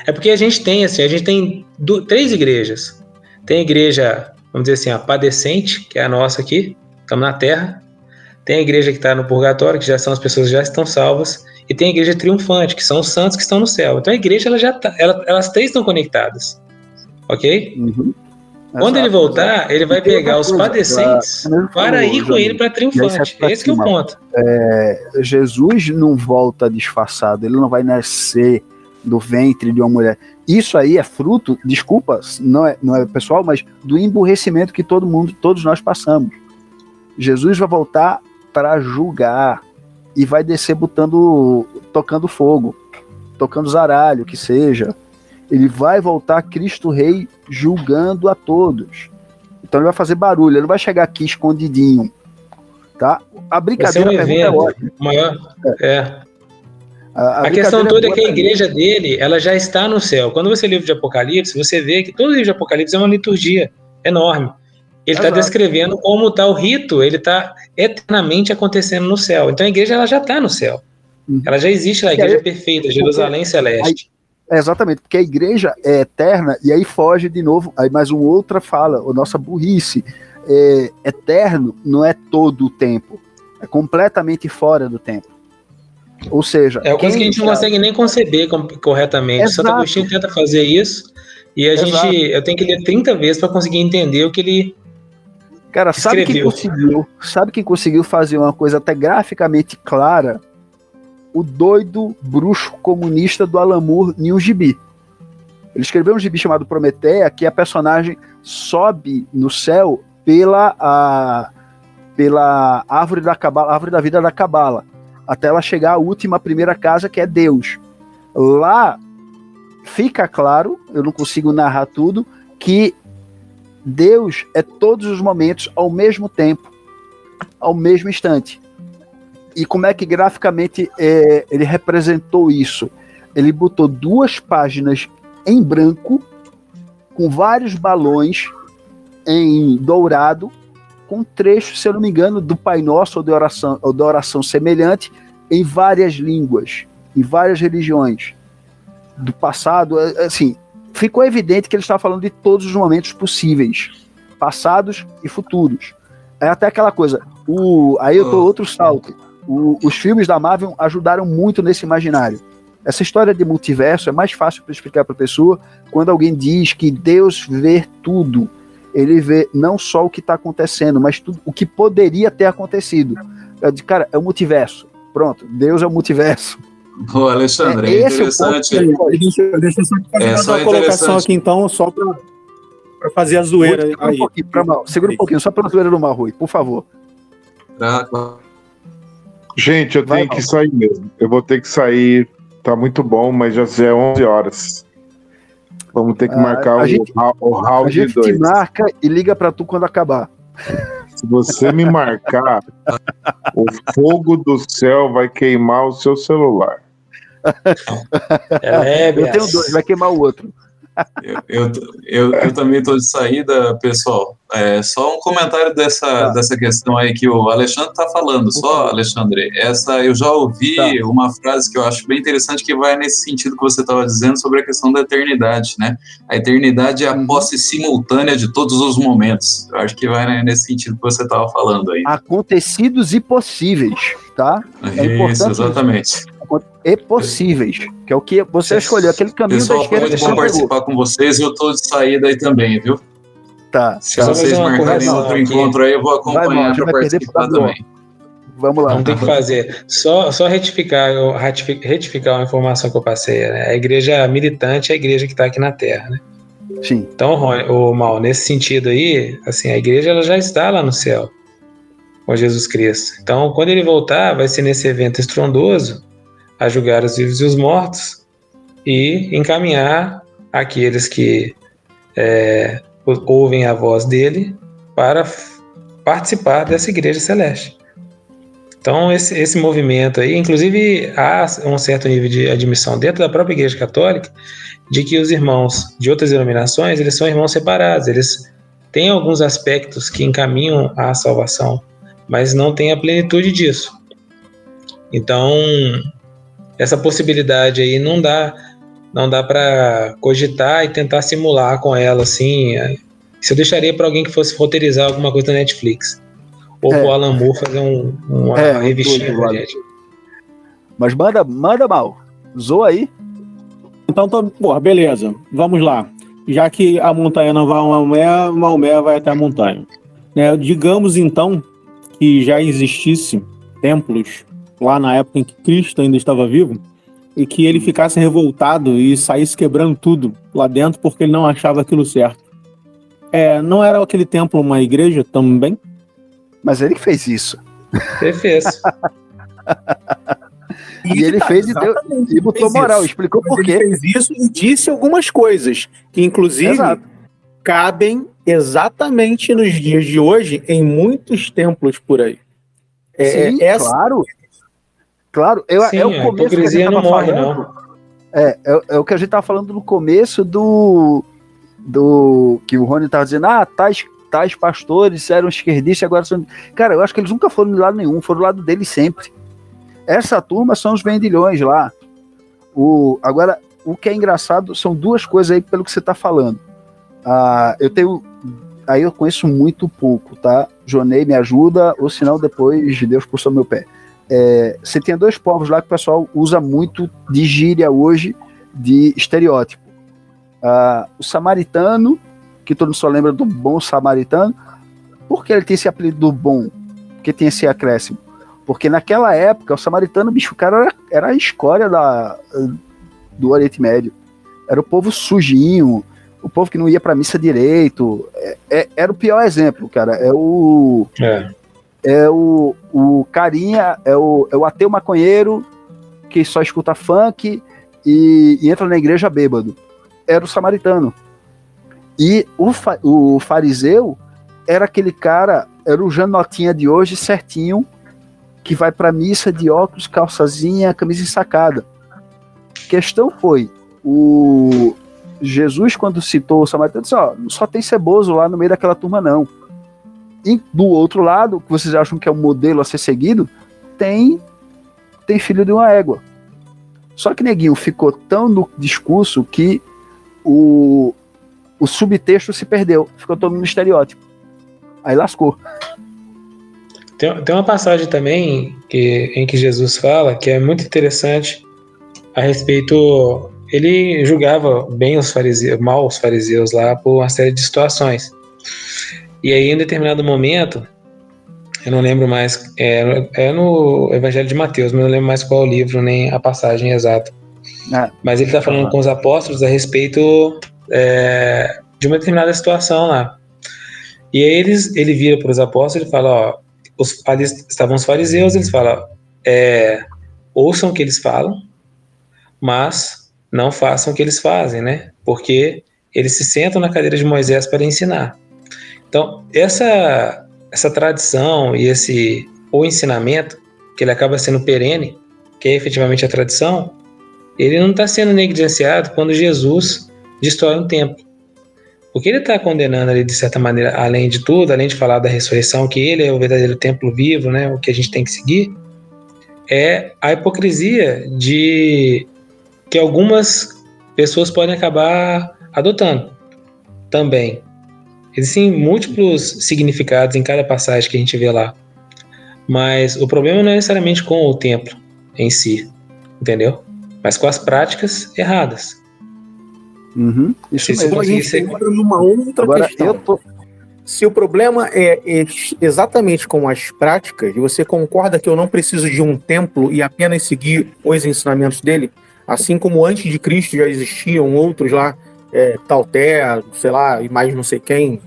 É porque a gente tem assim, a gente tem du- três igrejas. Tem a igreja, vamos dizer assim, a padecente, que é a nossa aqui, estamos na Terra. Tem a igreja que está no purgatório, que já são as pessoas que já estão salvas, e tem a igreja triunfante, que são os santos que estão no céu. Então a igreja ela já tá, ela- elas três estão conectadas, ok? Uhum. Quando ele Exato, voltar, ele vai E pegar os coisa, padecentes ele para ir com ele para triunfante. você Esse que é o tá ponto. É, Jesus não volta disfarçado, ele não vai nascer do ventre de uma mulher. Isso aí é fruto, desculpa, não é, não é pessoal, mas do emburrecimento que todo mundo, todos nós passamos. Jesus vai voltar para julgar. e vai descer botando, tocando fogo, tocando zaralho, que seja. Ele vai voltar Cristo Rei julgando a todos. Então ele vai fazer barulho, ele não vai chegar aqui escondidinho. Tá? A brincadeira um evento, é. Maior, é. A, a, a questão toda é, que a igreja dele, ela já está no céu. Quando você lê o livro de Apocalipse, você vê que todo livro de Apocalipse é uma liturgia enorme. Ele está descrevendo como está o rito, ele está eternamente acontecendo no céu. Então a igreja ela já está no céu. Uhum. Ela já existe lá, a igreja aí, perfeita, Jerusalém celeste. Aí, exatamente, porque a igreja é eterna e aí foge de novo. Aí mais uma outra fala, a nossa burrice. É, eterno não é todo o tempo, é completamente fora do tempo. Ou seja, é uma coisa que a gente não consegue nem conceber corretamente. Exato. Santo Agostinho tenta fazer isso e a Exato. gente, eu tenho que ler 30 vezes para conseguir entender o que ele Cara, sabe quem conseguiu? Sabe quem conseguiu fazer uma coisa até graficamente clara? O doido bruxo comunista do Alamur um gibi. Ele escreveu um gibi chamado Prometeia, que a personagem sobe no céu pela a, pela árvore da cabala, árvore da vida da cabala até ela chegar à última primeira casa, que é Deus. Lá fica claro, eu não consigo narrar tudo, que Deus é todos os momentos ao mesmo tempo, ao mesmo instante. E como é que graficamente é, ele representou isso? Ele botou duas páginas em branco, com vários balões em dourado, com trechos, se eu não me engano, do Pai Nosso ou de oração, ou da oração semelhante em várias línguas, em várias religiões do passado. É, é, assim, ficou evidente que ele estava falando de todos os momentos possíveis, passados e futuros. É até aquela coisa. O, aí eu tô oh. outro salto. O, os filmes da Marvel ajudaram muito nesse imaginário. Essa história de multiverso é mais fácil para explicar para a pessoa quando alguém diz que Deus vê tudo ele vê não só o que está acontecendo, mas tudo o que poderia ter acontecido. de cara, é o multiverso. Pronto, Deus é o multiverso. (laughs) Ô, Alexandre, é, é interessante. É deixa, deixa eu só fazer é, uma colocação aqui, então, só para fazer a zoeira. Segura aí. um pouquinho, pra mal. Segura um pouquinho, só para a zoeira do Marrui, por favor. Gente, eu Vai, tenho que sair mesmo. Eu vou ter que sair. Tá muito bom, mas já é 11 horas. Vamos ter que marcar o, gente, o round A gente dois. marca e liga para tu quando acabar. (laughs) Se você me marcar, o fogo do céu vai queimar o seu celular. É, eu tenho dois, vai queimar o outro. Eu, eu, eu, eu também estou de saída, pessoal. É, só um comentário dessa, tá. dessa questão aí que o Alexandre está falando. Só, Alexandre, essa eu já ouvi tá. uma frase que eu acho bem interessante que vai nesse sentido que você estava dizendo sobre a questão da eternidade, né? A eternidade é a uhum. posse simultânea de todos os momentos. Eu acho que vai nesse sentido que você estava falando aí. Acontecidos e possíveis, tá? É isso, exatamente. Isso e possíveis, que é o que você escolheu, aquele caminho Pessoal, da esquerda. Pessoal, participar com vocês, eu estou de saída aí também, viu? Tá. Se tá. vocês marcarem outro aqui. encontro aí, eu vou acompanhar para participar também. Vamos lá. Não tem que fazer. Só, só retificar, retificar uma informação que eu passei. Né? A igreja militante é a igreja que está aqui na Terra, né? Sim. Então, o mal nesse sentido aí, assim, a igreja ela já está lá no céu com Jesus Cristo. Então, quando ele voltar, vai ser nesse evento estrondoso a julgar os vivos e os mortos e encaminhar aqueles que é, ouvem a voz dele para participar dessa igreja celeste. Então, esse, esse movimento aí, inclusive, há um certo nível de admissão dentro da própria Igreja Católica de que os irmãos de outras denominações, eles são irmãos separados, eles têm alguns aspectos que encaminham à salvação, mas não têm a plenitude disso. Então, essa possibilidade aí não dá não dá para cogitar e tentar simular com ela assim. Isso eu deixaria para alguém que fosse roteirizar alguma coisa da Netflix. Ou é. o Alan Moore fazer um, uma é, revistinha pra gente. Mas manda, manda mal. Zoa aí. Então, tô, porra, beleza. Vamos lá. Já que a montanha não vai a Maomé, Maomé vai até a montanha. Né? Digamos então que já existisse templos lá na época em que Cristo ainda estava vivo, e que ele ficasse revoltado e saísse quebrando tudo lá dentro porque ele não achava aquilo certo. É, não era aquele templo uma igreja também? Mas ele fez isso. Ele fez. E, (laughs) e ele tá, fez e, deu, e botou moral, isso. explicou por quê. Ele fez isso e disse algumas coisas que, inclusive, Exato. cabem exatamente nos dias de hoje em muitos templos por aí. É, Sim, essa... claro. Claro, eu, Sim, é o começo que a gente não morre, falando. Não. É, é, é, o que a gente tava falando no começo do. do que o Rony tava dizendo, ah, tais, tais pastores eram esquerdistas agora são. Cara, eu acho que eles nunca foram do lado nenhum, foram do lado deles sempre. Essa turma são os vendilhões lá. O, agora, o que é engraçado são duas coisas aí pelo que você está falando. Ah, eu tenho. Aí eu conheço muito pouco, tá? Jonei me ajuda, ou senão depois Deus puxou meu pé. É, você tem dois povos lá que o pessoal usa muito de gíria hoje, de estereótipo. Ah, o samaritano, que todo mundo só lembra do bom samaritano, por que ele tem esse apelido do bom? Porque tem esse acréscimo? Porque naquela época, o samaritano, bicho, o cara era, era a escória da, do Oriente Médio. Era o povo sujinho, o povo que não ia pra missa direito. É, é, era o pior exemplo, cara. É o. É. É o, o carinha, é o, é o ateu maconheiro que só escuta funk e, e entra na igreja bêbado. Era o samaritano. E o, fa, o fariseu era aquele cara, era o Janotinha de hoje certinho, que vai para missa de óculos, calçazinha, camisa ensacada. Questão foi, o Jesus, quando citou o samaritano, disse, ó, só tem ceboso lá no meio daquela turma, não. E do outro lado, que vocês acham que é o modelo a ser seguido, tem, tem filho de uma égua. Só que Neguinho ficou tão no discurso que o, o subtexto se perdeu, ficou todo no estereótipo. Aí lascou. Tem, tem uma passagem também que, em que Jesus fala que é muito interessante a respeito. Ele julgava bem os fariseus, mal os fariseus lá por uma série de situações. E aí, em determinado momento, eu não lembro mais, é, é no Evangelho de Mateus, mas não lembro mais qual é o livro, nem a passagem exata. Ah, mas ele está falando com os apóstolos a respeito é, de uma determinada situação lá. E aí eles, ele vira para os apóstolos e fala: Ó, os, ali estavam os fariseus, eles falam, é, ouçam o que eles falam, mas não façam o que eles fazem, né? Porque eles se sentam na cadeira de Moisés para ensinar. Então, essa, essa tradição e esse o ensinamento, que ele acaba sendo perene, que é efetivamente a tradição, ele não está sendo negligenciado quando Jesus destrói um templo. O que ele está condenando ali, de certa maneira, além de tudo, além de falar da ressurreição, que ele é o verdadeiro templo vivo, né, o que a gente tem que seguir, é a hipocrisia de que algumas pessoas podem acabar adotando também. Existem múltiplos significados em cada passagem que a gente vê lá. Mas o problema não é necessariamente com o templo em si, entendeu? Mas com as práticas erradas. Uhum, isso mesmo. a gente entra numa outra Agora, questão. Tô... Se o problema é, é, exatamente com as práticas, e você concorda que eu não preciso de um templo e apenas seguir os ensinamentos dele, assim como antes de Cristo já existiam outros lá, é, Tauté, sei lá, e mais não sei quem,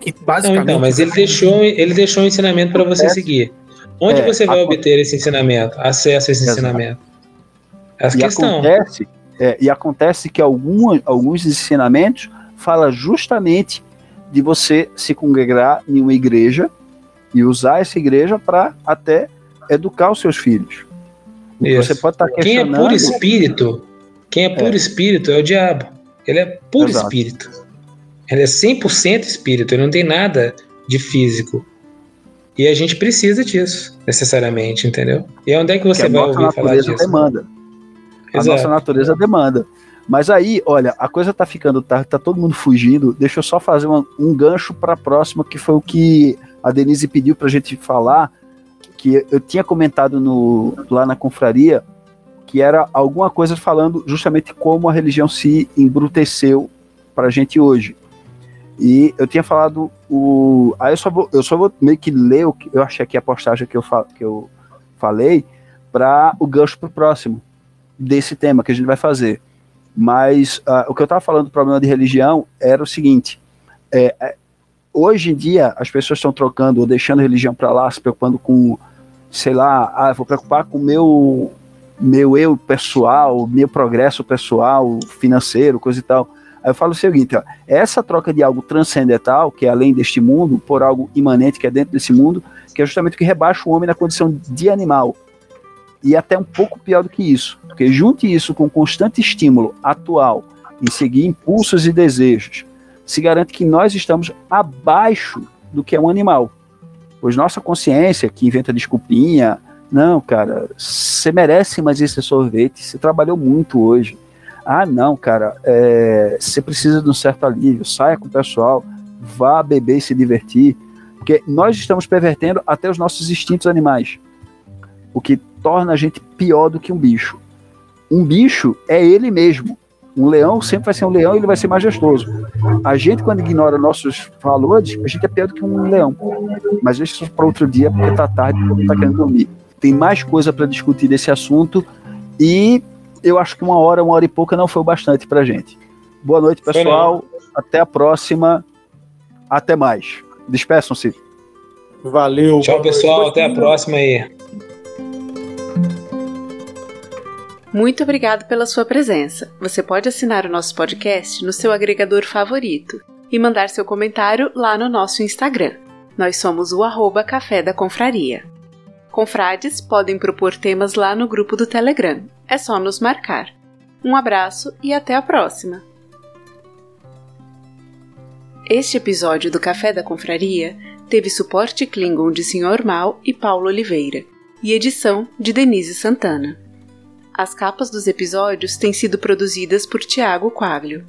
que basicamente. Não, então, mas ele deixou, ele deixou um ensinamento para você seguir. Onde é, você vai obter esse ensinamento, acesso a esse Exato. ensinamento? Essa e questão. Acontece é, e acontece que alguns ensinamentos fala justamente de você se congregar em uma igreja e usar essa igreja para até educar os seus filhos. Você pode estar tá questionando... Quem é puro espírito, quem é puro é. espírito é o diabo. Ele é puro Exato. espírito. Ele é 100% espírito, ele não tem nada de físico. E a gente precisa disso, necessariamente, entendeu? E onde é que você que vai ouvir falar disso? Demanda. A nossa natureza demanda. Mas aí, olha, a coisa tá ficando, tá, tá todo mundo fugindo. Deixa eu só fazer uma, um gancho para a próxima, que foi o que a Denise pediu pra gente falar, que eu tinha comentado no, lá na confraria, que era alguma coisa falando justamente como a religião se embruteceu pra gente hoje. E eu tinha falado o. Aí eu só vou, eu só vou meio que ler o que eu achei aqui a postagem que eu, que eu falei para o gancho pro próximo desse tema que a gente vai fazer. Mas uh, o que eu estava falando do problema de religião era o seguinte: é, é, hoje em dia as pessoas estão trocando ou deixando a religião para lá, se preocupando com sei lá, ah, vou preocupar com o meu, meu eu pessoal, meu progresso pessoal, financeiro, coisa e tal. Aí eu falo o seguinte, ó, essa troca de algo transcendental, que é além deste mundo, por algo imanente que é dentro desse mundo, que é justamente o que rebaixa o homem na condição de animal. E até um pouco pior do que isso, porque junte isso com o constante estímulo atual em seguir impulsos e desejos, se garante que nós estamos abaixo do que é um animal. Pois nossa consciência, que inventa desculpinha, não, cara, você merece mais esse sorvete, você trabalhou muito hoje. Ah, não, cara, é, você precisa de um certo alívio, saia com o pessoal, vá beber e se divertir, porque nós estamos pervertendo até os nossos instintos animais, o que torna a gente pior do que um bicho. Um bicho é ele mesmo. Um leão sempre vai ser um leão e ele vai ser majestoso. A gente, quando ignora nossos valores, a gente é pior do que um leão. Mas deixa isso para outro dia, porque tá tarde e todo tá querendo dormir. Tem mais coisa para discutir desse assunto e eu acho que uma hora, uma hora e pouca não foi o bastante para gente. Boa noite, pessoal. Até a próxima. Até mais. Despeçam-se. Valeu. Tchau, pessoal. Até a próxima aí. Muito obrigado pela sua presença. Você pode assinar o nosso podcast no seu agregador favorito e mandar seu comentário lá no nosso Instagram. Nós somos o arroba Café da Confraria. Confrades podem propor temas lá no grupo do Telegram. É só nos marcar. Um abraço e até a próxima! Este episódio do Café da Confraria teve suporte Klingon de Sr. Mal e Paulo Oliveira e edição de Denise Santana. As capas dos episódios têm sido produzidas por Tiago Quaglio.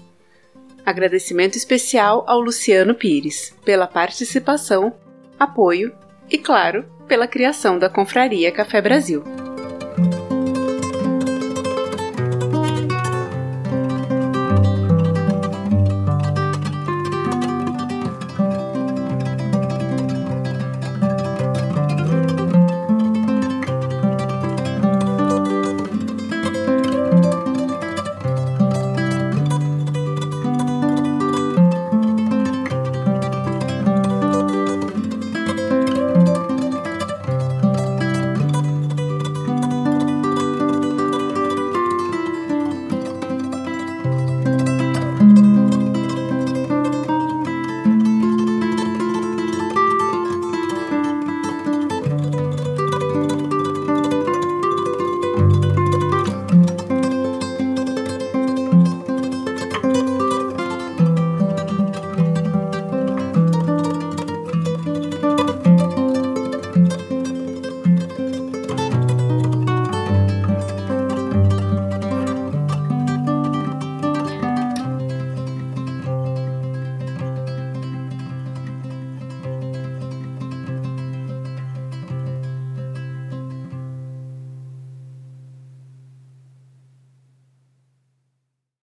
Agradecimento especial ao Luciano Pires pela participação, apoio e, claro, pela criação da Confraria Café Brasil.